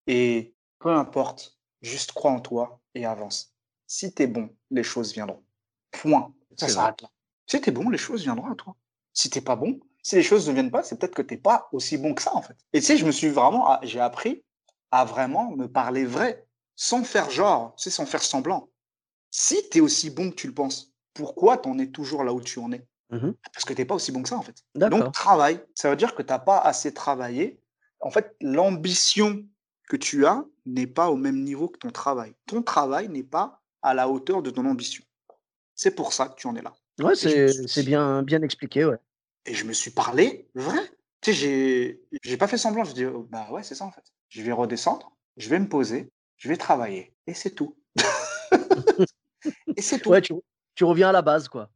Et peu importe, juste crois en toi et avance. Si t'es bon, les choses viendront. Point. Ça s'arrête là. Si t'es bon, les choses viendront à toi. Si t'es pas bon, si les choses ne viennent pas, c'est peut-être que t'es pas aussi bon que ça, en fait. Et tu sais, je me suis vraiment, ah, j'ai appris à vraiment me parler vrai, sans faire genre, tu sais, sans faire semblant. Si t'es aussi bon que tu le penses, pourquoi t'en es toujours là où tu en es? Mhm. Parce que t'es pas aussi bon que ça, en fait. Donc, travaille. Ça veut dire que t'as pas assez travaillé. En fait, l'ambition que tu as n'est pas au même niveau que ton travail. Ton travail n'est pas à la hauteur de ton ambition. C'est pour ça que tu en es là. Ouais, c'est suis bien, bien expliqué, ouais. Et je me suis parlé vrai. Tu sais, j'ai pas fait semblant. Je dis, oh, bah ouais, c'est ça en fait. Je vais redescendre, je vais me poser, je vais travailler. Et c'est tout. et c'est tout. Ouais, tu, tu reviens à la base, quoi.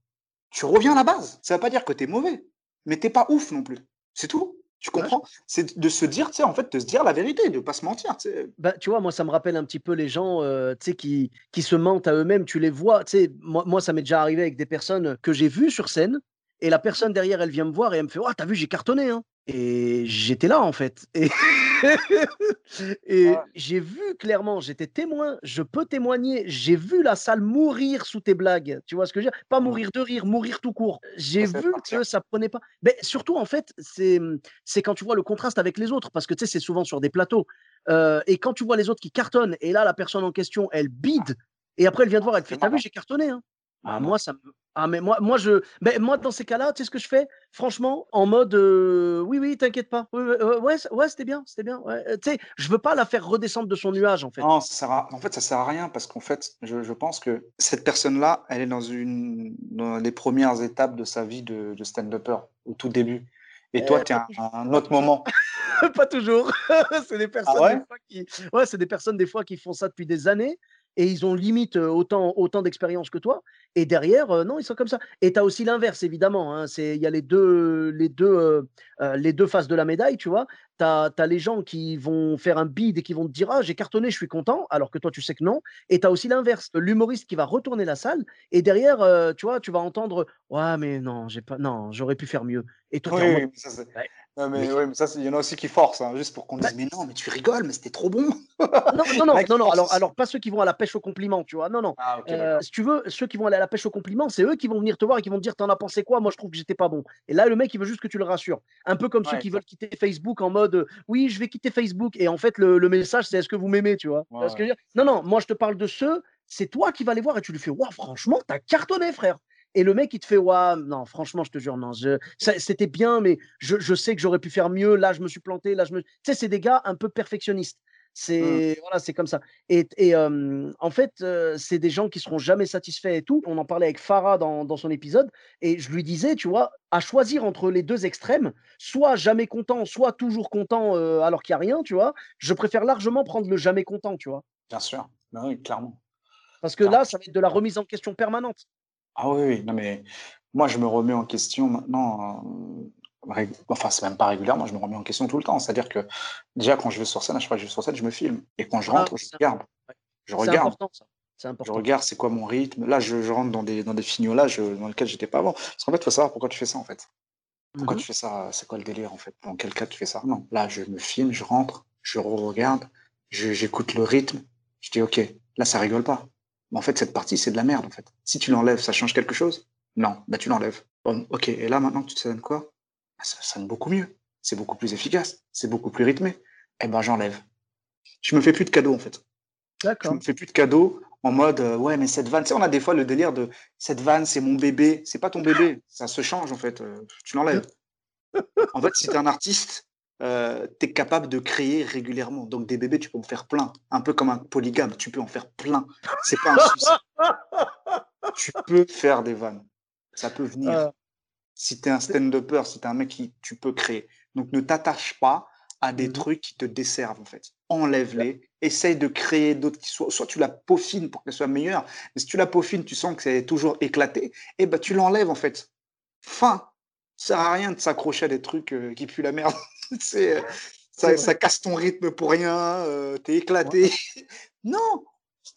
Tu reviens à la base. Ça veut pas dire que t'es mauvais, mais t'es pas ouf non plus. C'est tout. Tu Ouais, comprends? C'est de se dire, tu sais, en fait, de se dire la vérité, de pas se mentir. tu. Bah, tu vois, moi, ça me rappelle un petit peu les gens euh, tu sais, qui, qui se mentent à eux-mêmes. Tu les vois. tu sais, Moi, moi, ça m'est déjà arrivé avec des personnes que j'ai vues sur scène. Et la personne derrière, elle vient me voir et elle me fait Oh, t'as vu, j'ai cartonné. Hein. Et j'étais là, en fait. Et, et Ouais. j'ai vu clairement, j'étais témoin, je peux témoigner. J'ai vu la salle mourir sous tes blagues. Tu vois ce que je veux dire? Pas mourir de rire, mourir tout court. J'ai vu partir. que ça prenait pas. Mais surtout, en fait, c'est c'est quand tu vois le contraste avec les autres. Parce que tu sais, c'est souvent sur des plateaux. Euh, et quand tu vois les autres qui cartonnent, et là, la personne en question, elle bide, et après, elle vient te voir, elle te fait T'as vu, j'ai cartonné. Hein. Ah, moi, ça me. Ah, mais moi, moi, je... ben, moi, dans ces cas-là, tu sais ce que je fais? Franchement, en mode euh, Oui, oui, t'inquiète pas. Oui, euh, ouais, ouais c'était bien, c'était bien. Ouais. Euh, Tu sais, je veux pas la faire redescendre de son nuage, en fait. Non, ça sert à- en fait, ça sert à rien parce qu'en fait, je, je pense que cette personne-là, elle est dans une dans les premières étapes de sa vie de, de stand-upper, au tout début. Et toi, Euh, tu es à un autre moment. pas toujours. c'est des personnes ouais? des fois qui, ouais, c'est des personnes des fois qui font ça depuis des années et ils ont limite autant, autant d'expérience que toi. Et derrière, euh, non, ils sont comme ça. Et tu as aussi l'inverse, évidemment. hein, c'est, il y a les deux, les deux, euh, les deux faces de la médaille, tu vois. Tu as, les gens qui vont faire un bid et qui vont te dire ah j'ai cartonné, je suis content, alors que toi tu sais que non. Et tu as aussi l'inverse, l'humoriste qui va retourner la salle et derrière, euh, tu vois, tu vas entendre ouais mais non, j'ai pas, non, j'aurais pu faire mieux. Et toi Oui, oui, ça, Ouais. Non, mais, Mais- oui, mais ça, il y en a aussi qui forcent, hein, juste pour qu'on Bah- dise, mais non, mais tu rigoles, mais c'était trop bon. non, non, non, non, alors, alors pas ceux qui vont à la pêche au compliment, tu vois. Non, non. Ah, Euh, si tu veux, ceux qui vont aller à la pêche au compliment, c'est eux qui vont venir te voir et qui vont te dire T'en as pensé quoi? Moi, je trouve que j'étais pas bon. Et là, le mec, il veut juste que tu le rassures. Un peu comme ceux qui veulent quitter Facebook en mode Oui, je vais quitter Facebook. Et en fait, le, le message, c'est Est-ce que vous m'aimez? Tu vois, Tu vois ce que je veux dire? Non, non, moi, je te parle de ceux, c'est toi qui vas les voir et tu lui fais Waouh, franchement, t'as cartonné, frère. Et le mec, il te fait Waouh, non, franchement, je te jure, non, c'était bien, mais je, je sais que j'aurais pu faire mieux. Là, je me suis planté. Là, je me. Tu sais, c'est des gars un peu perfectionnistes. C'est voilà, c'est comme ça. Et, et, euh, en fait, euh, c'est des gens qui seront jamais satisfaits et tout. On en parlait avec Farah dans, dans son épisode, et je lui disais, tu vois, à choisir entre les deux extrêmes, soit jamais content, soit toujours content euh, alors qu'il n'y a rien, tu vois. Je préfère largement prendre le jamais content, tu vois, Bien sûr. Ben oui, clairement. parce que Clairement. là, ça va être de la remise en question permanente. Ah oui, oui, non, mais moi, je me remets en question maintenant. euh, Enfin, c'est même pas régulièrement, je me remets en question tout le temps. C'est-à-dire que déjà, quand je vais sur scène, à chaque fois que je vais sur scène, je me filme. Et quand je Ah, rentre, je c'est regarde. Ouais. Je C'est regarde. important, ça. C'est Je important. regarde c'est quoi mon rythme. Là, je, je rentre dans des, dans des fignolages euh, dans lesquels j'étais pas avant. Parce qu'en fait, il faut savoir pourquoi tu fais ça, en fait. Pourquoi Mhm. tu fais ça? C'est quoi le délire, en fait? Dans quel cas tu fais ça? Non. Là, je me filme, je rentre, je regarde, je- j'écoute le rythme. Je dis, OK, là, ça rigole pas. Mais en fait, cette partie, c'est de la merde, en fait. Si tu l'enlèves, ça change quelque chose? Non. Bah, tu l'enlèves. Bon, OK. Et là, maintenant tu te donnes quoi? Bah, ça sonne beaucoup mieux. C'est beaucoup plus efficace. C'est beaucoup plus rythmé. Eh ben, j'enlève. Je me fais plus de cadeaux, en fait. Je D'accord. me fais plus de cadeaux en mode euh, ouais mais cette vanne, tu sais, on a des fois le délire de cette vanne c'est mon bébé, c'est pas ton bébé, ça se change en fait, euh, tu l'enlèves. En fait, si tu es un artiste, euh, tu es capable de créer régulièrement. Donc des bébés, tu peux en faire plein, un peu comme un polygame, tu peux en faire plein. C'est pas un souci. tu peux faire des vannes. Ça peut venir. Euh, Si tu es un stand-upper, si tu es un mec qui tu peux créer. Donc ne t'attache pas à des Mhm. trucs qui te desservent en fait. enlève-les, essaye de créer d'autres qui soient, soit tu la peaufines pour qu'elle soit meilleure, mais si tu la peaufines, tu sens que c'est toujours éclaté, et eh ben tu l'enlèves en fait. Fin. Ça sert à rien de s'accrocher à des trucs euh, qui puent la merde. c'est, ça, ça, casse ton rythme pour rien, euh, t'es éclaté. non,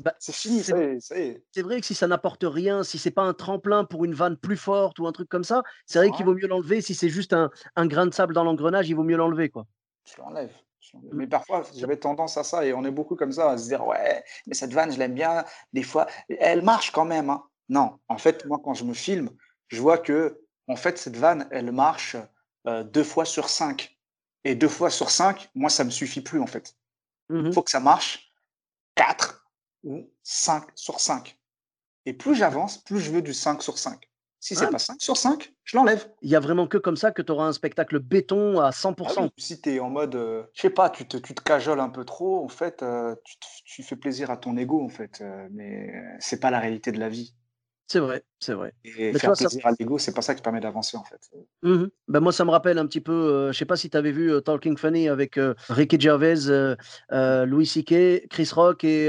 bah, c'est fini, c'est vrai que si ça n'apporte rien, si c'est pas un tremplin pour une vanne plus forte ou un truc comme ça, c'est vrai qu'il vaut mieux l'enlever. Si c'est juste un, un, grain de sable dans l'engrenage, il vaut mieux l'enlever. quoi. Tu l'enlèves. Mmh. Mais parfois, j'avais tendance à ça, et on est beaucoup comme ça, à se dire, ouais, mais cette vanne, je l'aime bien. Des fois, elle marche quand même. Hein. Non, en fait, moi, quand je me filme, je vois que, en fait, cette vanne, elle marche euh, deux fois sur cinq. Et deux fois sur cinq, moi, ça me suffit plus, en fait. Il mmh faut que ça marche quatre ou cinq sur cinq. Et plus j'avance, plus je veux du 5 sur 5. Si c'est pas 5 sur 5, je l'enlève. Il y a vraiment que comme ça que tu auras un spectacle béton à 100%. Ah si tu es en mode, euh, je sais pas, tu te, tu te cajoles un peu trop, en fait, euh, tu, tu, fais plaisir à ton ego, en fait. Euh, mais c'est pas la réalité de la vie. C'est vrai, c'est vrai. Et faire plaisir à l'ego, c'est pas ça qui permet d'avancer en fait. Mmh ben moi, ça me rappelle un petit peu, euh, je sais pas si tu avais vu euh, Talking Funny avec euh, Ricky Gervais, Louis C.K., Chris Rock et,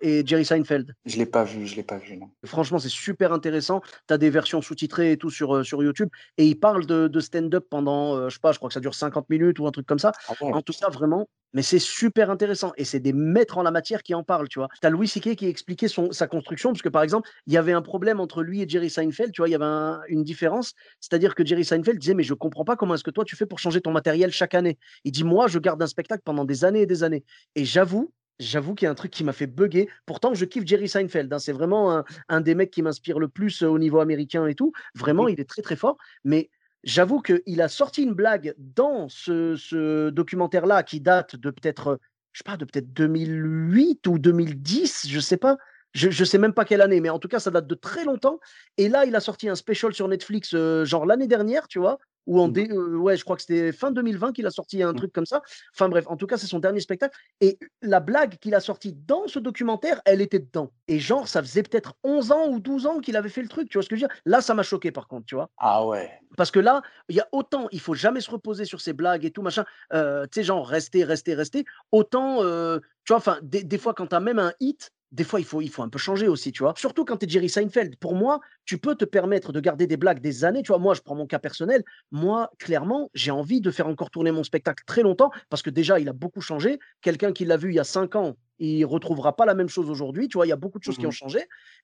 et Jerry Seinfeld. Je l'ai pas vu, je l'ai pas vu, non. Franchement, c'est super intéressant. Tu as des versions sous-titrées et tout sur, sur YouTube. Et ils parlent de, de stand-up pendant, je sais pas, je crois que ça dure 50 minutes ou un truc comme ça. Ah en tout cas, vraiment, mais c'est super intéressant et c'est des maîtres en la matière qui en parlent, tu vois. Tu as Louis C.K. qui expliquait son, sa construction, parce que par exemple, il y avait un problème entre lui et Jerry Seinfeld, tu vois, il y avait une différence. C'est-à-dire que Jerry Seinfeld disait, mais je comprends pas comment est-ce que toi tu fais pour changer ton matériel chaque année. Il dit, moi, je garde un spectacle pendant des années et des années. Et j'avoue, J'avoue qu'il y a un truc qui m'a fait bugger. Pourtant, je kiffe Jerry Seinfeld. Hein. C'est vraiment un, un, des mecs qui m'inspire le plus au niveau américain et tout. Vraiment, il est très très fort. Mais j'avoue qu'il a sorti une blague dans ce, documentaire-là qui date de peut-être, je sais pas, de peut-être 2008 ou 2010, je sais pas. Je ne sais même pas quelle année, mais en tout cas, ça date de très longtemps. Et là, il a sorti un special sur Netflix, euh, genre l'année dernière, tu vois, ou en mmh. euh, ouais, je crois que c'était fin 2020 qu'il a sorti un mmh. truc comme ça. Enfin bref, en tout cas, c'est son dernier spectacle. Et la blague qu'il a sortie dans ce documentaire, elle était dedans. Et genre, ça faisait peut-être 11 ans ou 12 ans qu'il avait fait le truc. Tu vois ce que je veux dire? Là, ça m'a choqué par contre, tu vois. Ah ouais. Parce que là, il y a autant, il faut jamais se reposer sur ses blagues et tout, machin. Euh, tu sais, genre, rester, rester, rester. Autant, euh, tu vois, enfin, des, fois, quand tu as même un hit, des fois, il faut, un peu changer aussi, tu vois. Surtout quand tu es Jerry Seinfeld. Pour moi, tu peux te permettre de garder des blagues des années. Tu vois, moi, je prends mon cas personnel. Moi, clairement, j'ai envie de faire encore tourner mon spectacle très longtemps parce que déjà, il a beaucoup changé. Quelqu'un qui l'a vu il y a cinq ans, il retrouvera pas la même chose aujourd'hui. Tu vois, il y a beaucoup de choses qui ont mmh changé.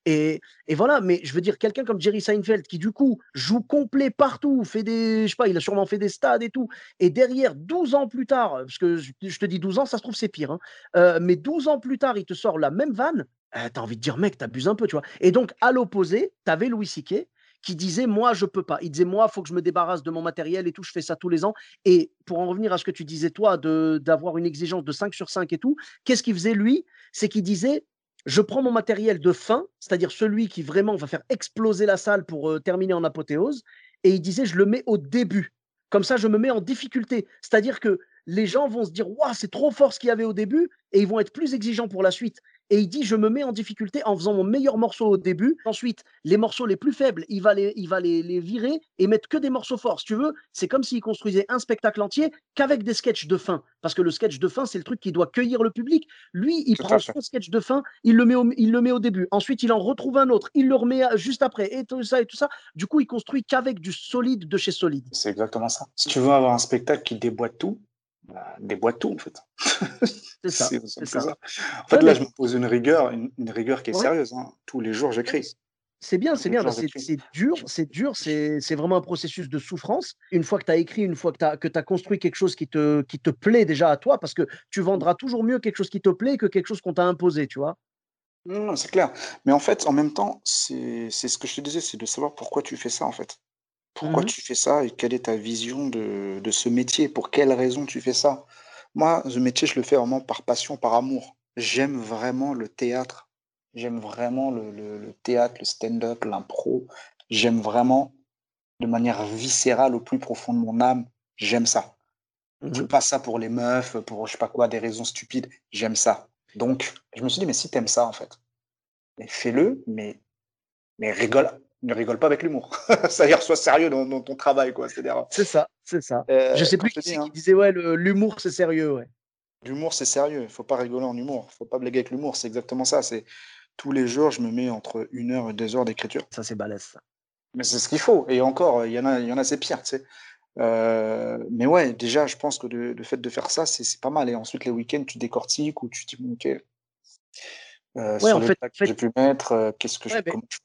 Et, et, voilà, mais je veux dire, quelqu'un comme Jerry Seinfeld qui, du coup, joue complet partout, fait des, je sais pas, il a sûrement fait des stades et tout. Et derrière, 12 ans plus tard, parce que je te dis 12 ans, ça se trouve, c'est pire, hein, euh, mais 12 ans plus tard, il te sort la même vanne. Euh, tu as envie de dire, mec, t'abuses un peu, tu vois. Et donc, à l'opposé, tu avais Louis C.K qui disait moi je peux pas. Il disait moi faut que je me débarrasse de mon matériel et tout, je fais ça tous les ans. Et pour en revenir à ce que tu disais toi d'avoir une exigence de 5 sur 5 et tout, qu'est-ce qu'il faisait lui? C'est qu'il disait je prends mon matériel de fin, c'est-à-dire celui qui vraiment va faire exploser la salle pour euh, terminer en apothéose et il disait je le mets au début. Comme ça je me mets en difficulté, c'est-à-dire que les gens vont se dire waouh, c'est trop fort ce qu'il y avait au début et ils vont être plus exigeants pour la suite et il dit je me mets en difficulté en faisant mon meilleur morceau au début. Ensuite, les morceaux les plus faibles, il va les, il va les, les virer et mettre que des morceaux forts. Si tu veux, c'est comme s'il construisait un spectacle entier qu'avec des sketchs de fin. Parce que le sketch de fin, c'est le truc qui doit cueillir le public. Lui, il prend son sketch de fin, il le, met au, il le met au début. Ensuite, il en retrouve un autre, il le remet juste après et tout ça et tout ça. Du coup, il construit qu'avec du solide de chez solide. C'est exactement ça. Si tu veux avoir un spectacle qui déboîte tout, bah, déboîte tout en fait. C'est ça. En fait, là, je me pose une rigueur, une, rigueur qui est sérieuse. Hein. Tous les jours, j'écris. C'est bien, c'est bien. C'est dur, c'est dur, c'est vraiment un processus de souffrance. Une fois que tu as écrit, une fois que tu as, que as construit quelque chose qui te, qui te plaît déjà à toi, parce que tu vendras toujours mieux quelque chose qui te plaît que quelque chose qu'on t'a imposé, tu vois. Non, c'est clair. Mais en fait, en même temps, c'est ce que je te disais, c'est de savoir pourquoi tu fais ça, en fait. Pourquoi mmh tu fais ça et quelle est ta vision de, de ce métier? Pour quelles raisons tu fais ça? Moi, ce métier, je le fais vraiment par passion, par amour. J'aime vraiment le théâtre. J'aime vraiment le, le- théâtre, le stand-up, l'impro. J'aime vraiment de manière viscérale, au plus profond de mon âme. J'aime ça. Je fais pas ça pour les meufs, pour je sais pas quoi, des raisons stupides. J'aime ça. Donc, je me suis dit, mais si t'aimes ça, en fait, fais-le, mais, mais rigole ne rigole pas avec l'humour. C'est-à-dire, sois sérieux dans, ton travail, quoi. C'est ça, c'est ça. Euh, je sais plus qui, hein. disait, ouais, l'humour, c'est sérieux, ouais. L'humour, c'est sérieux. Il faut pas rigoler en humour. Il faut pas blaguer avec l'humour. C'est exactement ça. C'est tous les jours, je me mets entre une heure et deux heures d'écriture. Ça, c'est balèze, ça. Mais c'est ce qu'il faut. Et encore, il y en a, il y en a, c'est pire, tu sais. Euh, mais ouais, déjà, je pense que le, fait de faire ça, c'est pas mal. Et ensuite, les week-ends, tu décortiques ou tu dis, ok, euh, sur en les fait, que j'ai pu mettre, euh, qu'est-ce que je,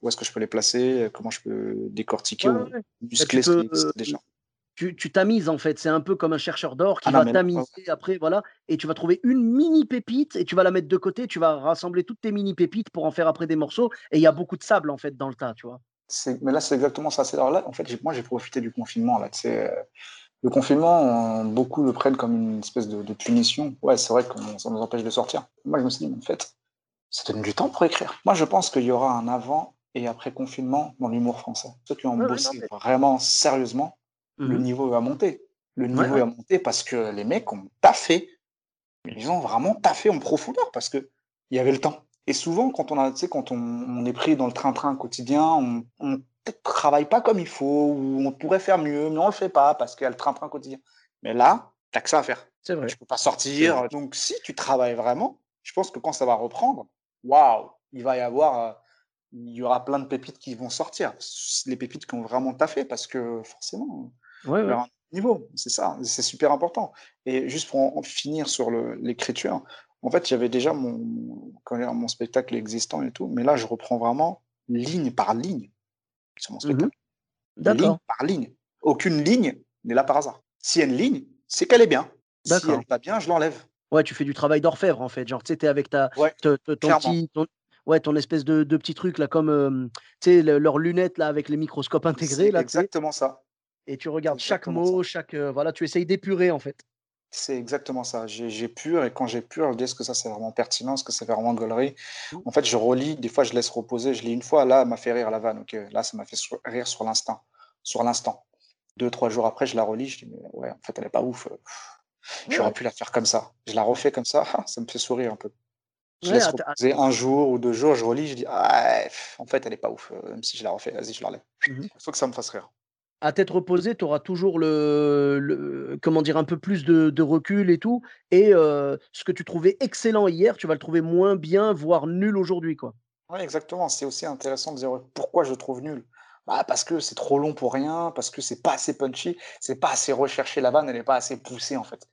où est-ce que je peux les placer, comment je peux décortiquer ou muscler ce qui Tu, tamises en fait, c'est un peu comme un chercheur d'or qui ah va tamiser après, voilà, et tu vas trouver une mini pépite et tu vas la mettre de côté, tu vas rassembler toutes tes mini pépites pour en faire après des morceaux, et il y a beaucoup de sable en fait dans le tas, tu vois mais là, c'est exactement ça. Alors là, en fait, moi, j'ai profité du confinement. Là, euh, le confinement, beaucoup le prennent comme une espèce de, punition. Ouais, c'est vrai que ça nous empêche de sortir. Moi, je me suis dit, en fait, ça donne du temps pour écrire. Moi, je pense qu'il y aura un avant et après confinement dans l'humour français. Ceux qui ont bossé vraiment sérieusement, le mmh niveau va monter. Le niveau va monter parce que les mecs ont taffé. Ils ont vraiment taffé en profondeur parce qu'il y avait le temps. Et souvent, quand on, a, quand on, est pris dans le train-train quotidien, on ne travaille pas comme il faut, ou on pourrait faire mieux, mais on ne le fait pas parce qu'il y a le train-train quotidien. Mais là, tu n'as que ça à faire. C'est vrai. Tu ne peux pas sortir. Donc, si tu travailles vraiment, je pense que quand ça va reprendre, waouh, il va y avoir, euh, il y aura plein de pépites qui vont sortir. Les pépites qui ont vraiment taffé, parce que forcément, ouais, ouais. un niveau, c'est ça, c'est super important. Et juste pour en finir sur l'écriture, en fait, il y avait déjà mon, mon spectacle existant et tout, mais là, je reprends vraiment ligne par ligne sur mon mmh spectacle. Ligne par ligne. Aucune ligne n'est là par hasard. S'il y a une ligne, c'est qu'elle est bien. Si elle n'est pas bien, je l'enlève. Ouais, tu fais du travail d'orfèvre en fait. Genre, tu sais, avec ta, ton, petit, ouais, ton espèce de, de, petit truc là, comme tu sais, leurs lunettes là avec les microscopes intégrés. C'est exactement ça. Et tu regardes chaque mot, chaque. voilà, tu essayes d'épurer en fait. C'est exactement ça. J'ai pur et quand j'ai pur, je dis est-ce que ça c'est vraiment pertinent, est-ce que c'est vraiment gaulerie? Mmh. En fait, je relis, des fois je laisse reposer, je lis une fois, là, elle m'a fait rire la vanne, ok, là, ça m'a fait rire sur l'instant, sur l'instant. Deux, trois jours après, je la relis, je dis, mais ouais, en fait, elle est pas ouf. J'aurais pu la faire comme ça. Je la refais comme ça, ah, ça me fait sourire un peu. Je laisse reposer un jour ou deux jours, je relis, je dis, ah, en fait, elle est pas ouf, euh, même si je la refais, vas-y, je l'enlève. Mmh Il faut que ça me fasse rire à tête reposée, tu auras toujours le, comment dire, un peu plus de, recul et tout. Et ce que tu trouvais excellent hier, tu vas le trouver moins bien, voire nul aujourd'hui, quoi. Oui, exactement. C'est aussi intéressant de dire pourquoi je trouve nul? Bah, parce que c'est trop long pour rien, parce que c'est pas assez punchy, c'est pas assez recherché. La vanne, elle n'est pas assez poussée en fait.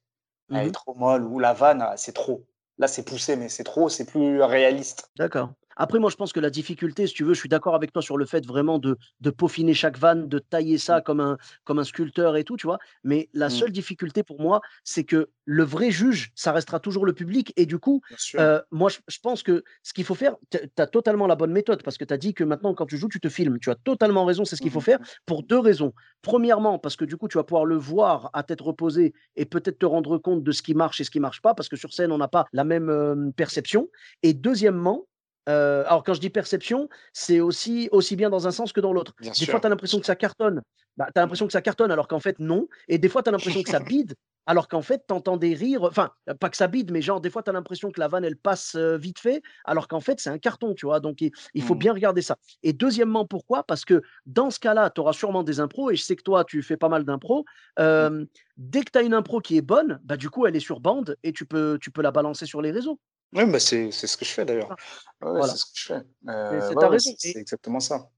Elle est trop molle ou la vanne, ah, c'est trop. Là, c'est poussé, mais c'est trop, c'est plus réaliste. D'accord. Après, moi, je pense que la difficulté, si tu veux, je suis d'accord avec toi sur le fait vraiment de, de peaufiner chaque vanne, de tailler ça mmh. comme un, comme un sculpteur et tout, tu vois. Mais la mmh. seule difficulté pour moi, c'est que le vrai juge, ça restera toujours le public. Et du coup, euh, moi, je, pense que ce qu'il faut faire, tu as totalement la bonne méthode parce que tu as dit que maintenant, quand tu joues, tu te filmes. Tu as totalement raison, c'est ce qu'il faut faire mmh. pour deux raisons. Premièrement, parce que du coup, tu vas pouvoir le voir à tête reposée et peut-être te rendre compte de ce qui marche et ce qui marche pas parce que sur scène, on n'a pas la même euh, perception. Et deuxièmement, euh, alors, quand je dis perception, c'est aussi, aussi bien dans un sens que dans l'autre. Des fois, tu as l'impression que ça cartonne. Bah, tu as l'impression que ça cartonne alors qu'en fait, non. Et des fois, tu as l'impression que ça bide alors qu'en fait, tu entends des rires. Enfin, pas que ça bide, mais genre, des fois, tu as l'impression que la vanne, elle passe euh, vite fait alors qu'en fait, c'est un carton, tu vois. Donc, il, faut mmh. bien regarder ça. Et deuxièmement, pourquoi? Parce que dans ce cas-là, tu auras sûrement des impros. Et je sais que toi, tu fais pas mal d'impros. Mmh. dès que tu as une impro qui est bonne, bah, du coup, elle est sur bande et tu peux, tu peux la balancer sur les réseaux. Oui, bah c'est ce que je fais d'ailleurs. C'est ce que je fais. Euh, c'est exactement ça.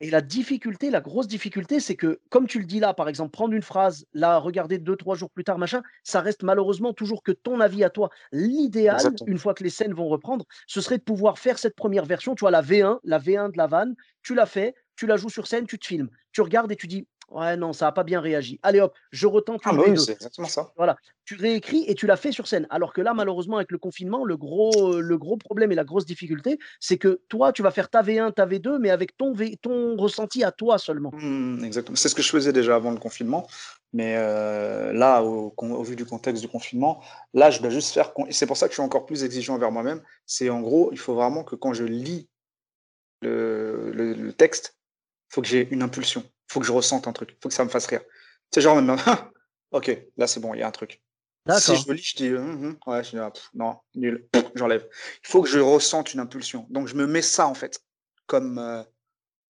Et la difficulté, la grosse difficulté, c'est que, comme tu le dis là, par exemple, prendre une phrase, la regarder deux, trois jours plus tard, machin, ça reste malheureusement toujours que ton avis à toi. L'idéal, une fois que les scènes vont reprendre, ce serait de pouvoir faire cette première version, tu vois, la V1, la V1 de la vanne, tu la fais, tu la joues sur scène, tu te filmes, tu regardes et tu dis, Ouais, non, ça n'a pas bien réagi. Allez hop, je retente ah, bah oui, c'est exactement ça. Voilà, tu réécris et tu l'as fait sur scène. Alors que là, malheureusement, avec le confinement, le gros, euh, le gros problème et la grosse difficulté, c'est que toi, tu vas faire ta V1, ta V2, mais avec ton, ton ressenti à toi seulement. Mmh, exactement. C'est ce que je faisais déjà avant le confinement. Mais euh, là, au, vu du contexte du confinement, là, je dois juste faire. Et c'est pour ça que je suis encore plus exigeant envers moi-même. C'est en gros, il faut vraiment que quand je lis le, le texte, faut que j'ai une impulsion faut que je ressente un truc, faut que ça me fasse rire. C'est genre même, ok, là c'est bon, il y a un truc. Si je me lis, je dis, hum, hum, ouais, je dis, ah, non, nul, j'enlève. Il faut que je ressente une impulsion. Donc je me mets ça en fait comme, euh,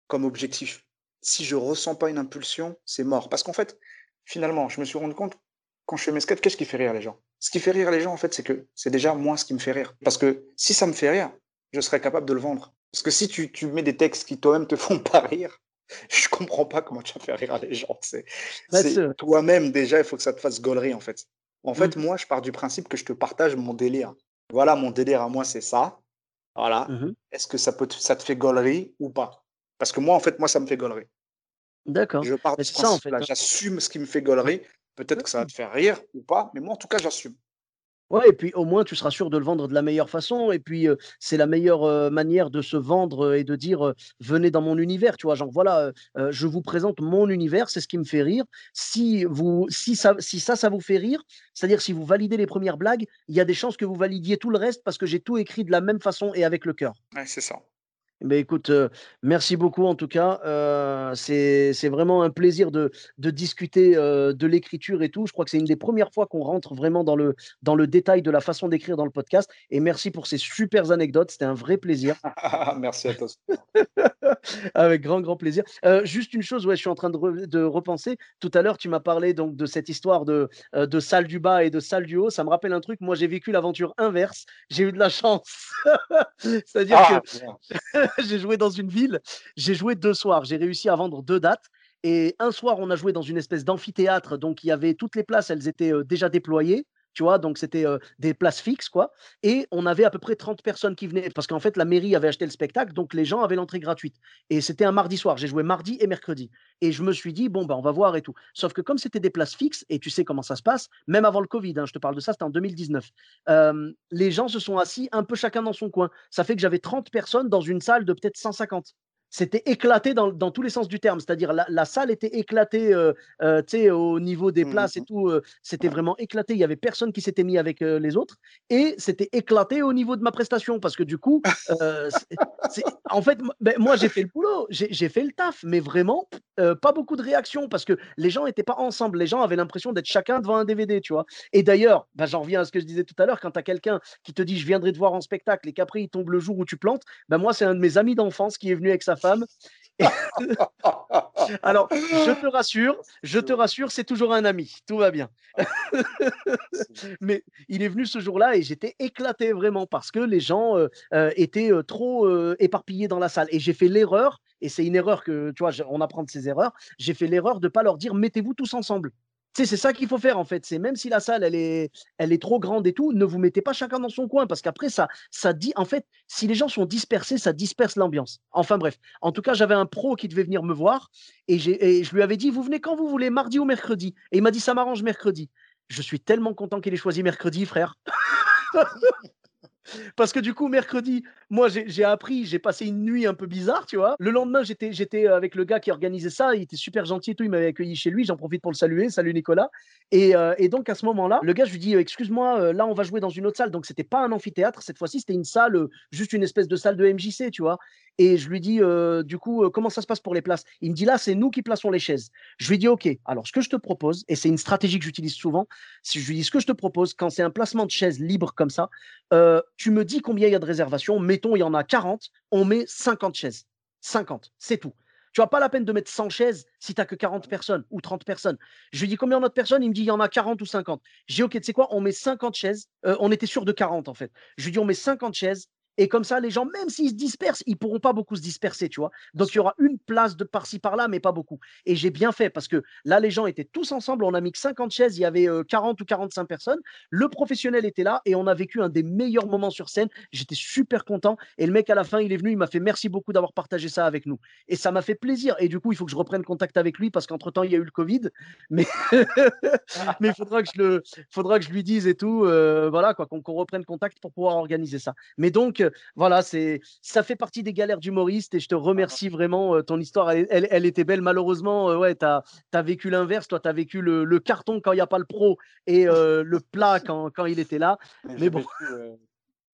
comme objectif. Si je ressens pas une impulsion, c'est mort. Parce qu'en fait, finalement, je me suis rendu compte, quand je fais mes sketchs, qu'est-ce qui fait rire les gens? Ce qui fait rire les gens, en fait, c'est que c'est déjà moi ce qui me fait rire. Parce que si ça me fait rire, je serais capable de le vendre. Parce que si tu, tu mets des textes qui toi-même te font pas rire, je comprends pas comment tu vas faire rire les gens. C'est Bah, c'est- toi-même déjà, il faut que ça te fasse gaulerie en fait. En fait, Mhm. moi, je pars du principe que je te partage mon délire. Voilà, mon délire à moi, c'est ça. Voilà. Mhm. Est-ce que ça peut te- ça te fait gaulerie ou pas? Parce que moi, en fait, moi, ça me fait gaulerie. D'accord. Je pars de ce c'est ça, en fait, principe-là. hein. J'assume ce qui me fait gaulerie. Peut-être que ça va te faire rire ou pas, mais moi, en tout cas, j'assume. Ouais, et puis au moins tu seras sûr de le vendre de la meilleure façon. Et puis c'est la meilleure manière de se vendre et de dire venez dans mon univers. Tu vois, genre voilà, je vous présente mon univers, c'est ce qui me fait rire. Si vous, si ça, ça, vous fait rire, c'est-à-dire si vous validez les premières blagues, il y a des chances que vous validiez tout le reste parce que j'ai tout écrit de la même façon et avec le cœur. C'est ça. Ben écoute, euh, merci beaucoup en tout cas. Euh, c'est vraiment un plaisir de, de discuter euh, de l'écriture et tout. Je crois que c'est une des premières fois qu'on rentre vraiment dans le, dans le détail de la façon d'écrire dans le podcast. Et merci pour ces super anecdotes. C'était un vrai plaisir. Merci à toi. Avec grand, grand plaisir. Juste une chose, ouais, je suis en train de, re- de repenser. Tout à l'heure, tu m'as parlé donc de cette histoire de, de salle du bas et de salle du haut. Ça me rappelle un truc. Moi, j'ai vécu l'aventure inverse. J'ai eu de la chance. C'est-à-dire Ah, que. j'ai joué dans une ville, j'ai joué deux soirs, j'ai réussi à vendre deux dates. Et un soir, on a joué dans une espèce d'amphithéâtre, donc il y avait toutes les places, elles étaient euh, déjà déployées, tu vois, donc c'était des places fixes, quoi. Et on avait à peu près 30 personnes qui venaient, parce qu'en fait, la mairie avait acheté le spectacle, donc les gens avaient l'entrée gratuite. Et c'était un mardi soir, j'ai joué mardi et mercredi. Et je me suis dit, bon, ben, on va voir et tout. Sauf que comme c'était des places fixes, et tu sais comment ça se passe, même avant le Covid, hein, je te parle de ça, c'était en 2019, euh, les gens se sont assis un peu chacun dans son coin. Ça fait que j'avais 30 personnes dans une salle de peut-être 150. C'était éclaté dans, dans tous les sens du terme, c'est-à-dire la, la salle était éclatée euh, euh, au niveau des places et Mhm. tout. euh, c'était vraiment éclaté. Il y avait personne qui s'était mis avec euh, les autres et c'était éclaté au niveau de ma prestation parce que du coup, euh, en fait, ben, moi j'ai fait le boulot, j'ai j'ai fait le taf, mais vraiment pas beaucoup de réactions parce que les gens n'étaient pas ensemble. Les gens avaient l'impression d'être chacun devant un DVD, tu vois. Et d'ailleurs, ben, j'en reviens à ce que je disais tout à l'heure, quand tu as quelqu'un qui te dit je viendrai te voir en spectacle et qu'après il tombe le jour où tu plantes, ben moi c'est un de mes amis d'enfance qui est venu avec sa femme. Alors, je te rassure, je te rassure, c'est toujours un ami, tout va bien. Mais il est venu ce jour-là et j'étais éclaté vraiment parce que les gens euh, euh, étaient euh, trop éparpillés dans la salle. Et j'ai fait l'erreur, et c'est une erreur que, tu vois, on apprend de ses erreurs, j'ai fait l'erreur de ne pas leur dire mettez-vous tous ensemble. C'est ça qu'il faut faire en fait. C'est même si la salle elle est, trop grande et tout, ne vous mettez pas chacun dans son coin parce qu'après ça, ça dit en fait, si les gens sont dispersés, ça disperse l'ambiance. Enfin bref, en tout cas, j'avais un pro qui devait venir me voir et, et je lui avais dit vous venez quand vous voulez, mardi ou mercredi? Et il m'a dit ça m'arrange mercredi. Je suis tellement content qu'il ait choisi mercredi, frère. Parce que du coup, mercredi, moi, j'ai appris, j'ai passé une nuit un peu bizarre, tu vois. Le lendemain, j'étais j'étais avec le gars qui organisait ça. Il était super gentil et tout. Il m'avait accueilli chez lui. J'en profite pour le saluer. Salut Nicolas. Et, euh, et donc, à ce moment-là, le gars, je lui dis Excuse-moi, euh, là, on va jouer dans une autre salle. Donc, c'était pas un amphithéâtre. Cette fois-ci, c'était une salle, euh, juste une espèce de salle de MJC, tu vois. Et je lui dis euh, Du coup, euh, comment ça se passe pour les places? Il me dit Là, c'est nous qui plaçons les chaises. Je lui dis OK. Alors, ce que je te propose, et c'est une stratégie que j'utilise souvent, si je lui dis ce que je te propose, quand c'est un placement de chaise libre comme ça, euh, tu me dis combien il y a de réservations. Mettons, il y en a 40, on met 50 chaises. 50, c'est tout. Tu n'as pas la peine de mettre 100 chaises si tu n'as que 40 personnes ou 30 personnes. Je lui dis combien d'autres personnes? Il me dit il y en a 40 ou 50. J'ai ok, tu sais quoi? On met 50 chaises. On était sûr de 40 en fait. Je lui dis on met 50 chaises. Et comme ça, les gens, même s'ils se dispersent, ils pourront pas beaucoup se disperser, tu vois. Donc, il y aura une place de par-ci, par-là, mais pas beaucoup. Et j'ai bien fait parce que là, les gens étaient tous ensemble. On a mis que 50 chaises. Il y avait euh, 40 ou 45 personnes. Le professionnel était là et on a vécu un des meilleurs moments sur scène. J'étais super content. Et le mec, à la fin, il est venu. Il m'a fait merci beaucoup d'avoir partagé ça avec nous. Et ça m'a fait plaisir. Et du coup, il faut que je reprenne contact avec lui parce qu'entre-temps, il y a eu le Covid. Mais il faudra que je le, faudra que je lui dise et tout, euh, voilà quoi, qu'on reprenne contact pour pouvoir organiser ça. Mais donc voilà, c'est, ça fait partie des galères d'humoriste et je te remercie vraiment. euh, ton histoire, elle, elle- elle était belle. Malheureusement, euh, ouais, t'as as vécu l'inverse. Toi, t'as vécu le, le carton quand il n'y a pas le pro et euh, le plat quand, quand il était là. Mais bon. vécu,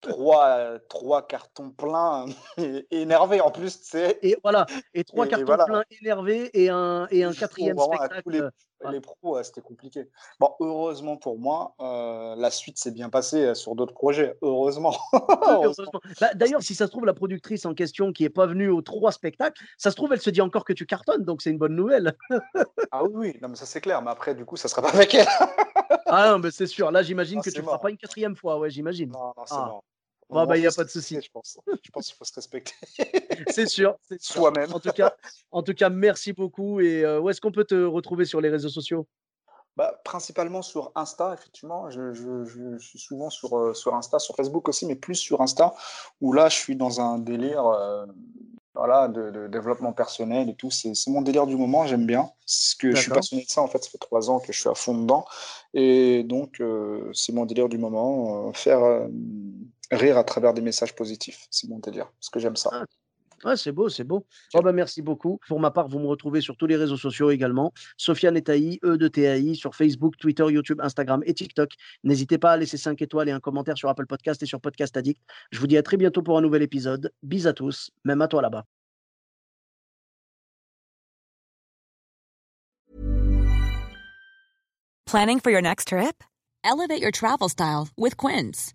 trois, euh, trois cartons pleins énervés en plus, sais. Et voilà, et trois Et- et cartons voilà. pleins énervés et un, et un quatrième vraiment à tous spectacle. les, euh, les pros, ouais, c'était compliqué. Bon, heureusement pour moi, euh, la suite s'est bien passée sur d'autres projets. Heureusement. Bah, D'ailleurs, si ça se trouve, la productrice en question qui n'est pas venue aux trois spectacles, ça se trouve, elle se dit encore que tu cartonnes, donc c'est une bonne nouvelle. Ah oui, oui, non, mais ça c'est clair. Mais après, du coup, ça sera pas avec elle. ah non, mais c'est sûr. Là, j'imagine Ah, que tu ne feras pas une quatrième fois, ouais, j'imagine. Non, non, c'est Ah. bon. Bah, il y a pas de souci. Je pense. Je pense qu'il faut se respecter. C'est sûr. Soi-même. En tout cas, en tout cas, merci beaucoup. Et euh, où est-ce qu'on peut te retrouver sur les réseaux sociaux? Bah, principalement sur Insta, effectivement. Je, je- je suis souvent sur, euh, sur Insta, sur Facebook aussi, mais plus sur Insta, où là, je suis dans un délire euh, voilà, de, de développement personnel et tout. C'est mon délire du moment, j'aime bien. Parce que je suis passionné de ça, en fait, ça fait trois ans que je suis à fond dedans. Et donc, euh, c'est mon délire du moment. euh, faire euh, rire à travers des messages positifs, c'est mon délire, parce que j'aime ça. Ah, Ouais, c'est beau, c'est beau. Oh, bah, merci beaucoup. Pour ma part, vous me retrouvez sur tous les réseaux sociaux également. Sofiane Etaï, E de TAI, sur Facebook, Twitter, YouTube, Instagram et TikTok. N'hésitez pas à laisser 5 étoiles et un commentaire sur Apple Podcast et sur Podcast Addict. Je vous dis à très bientôt pour un nouvel épisode. Bis à tous, même à toi là-bas. Planning for your next trip? Elevate your travel style with Quince.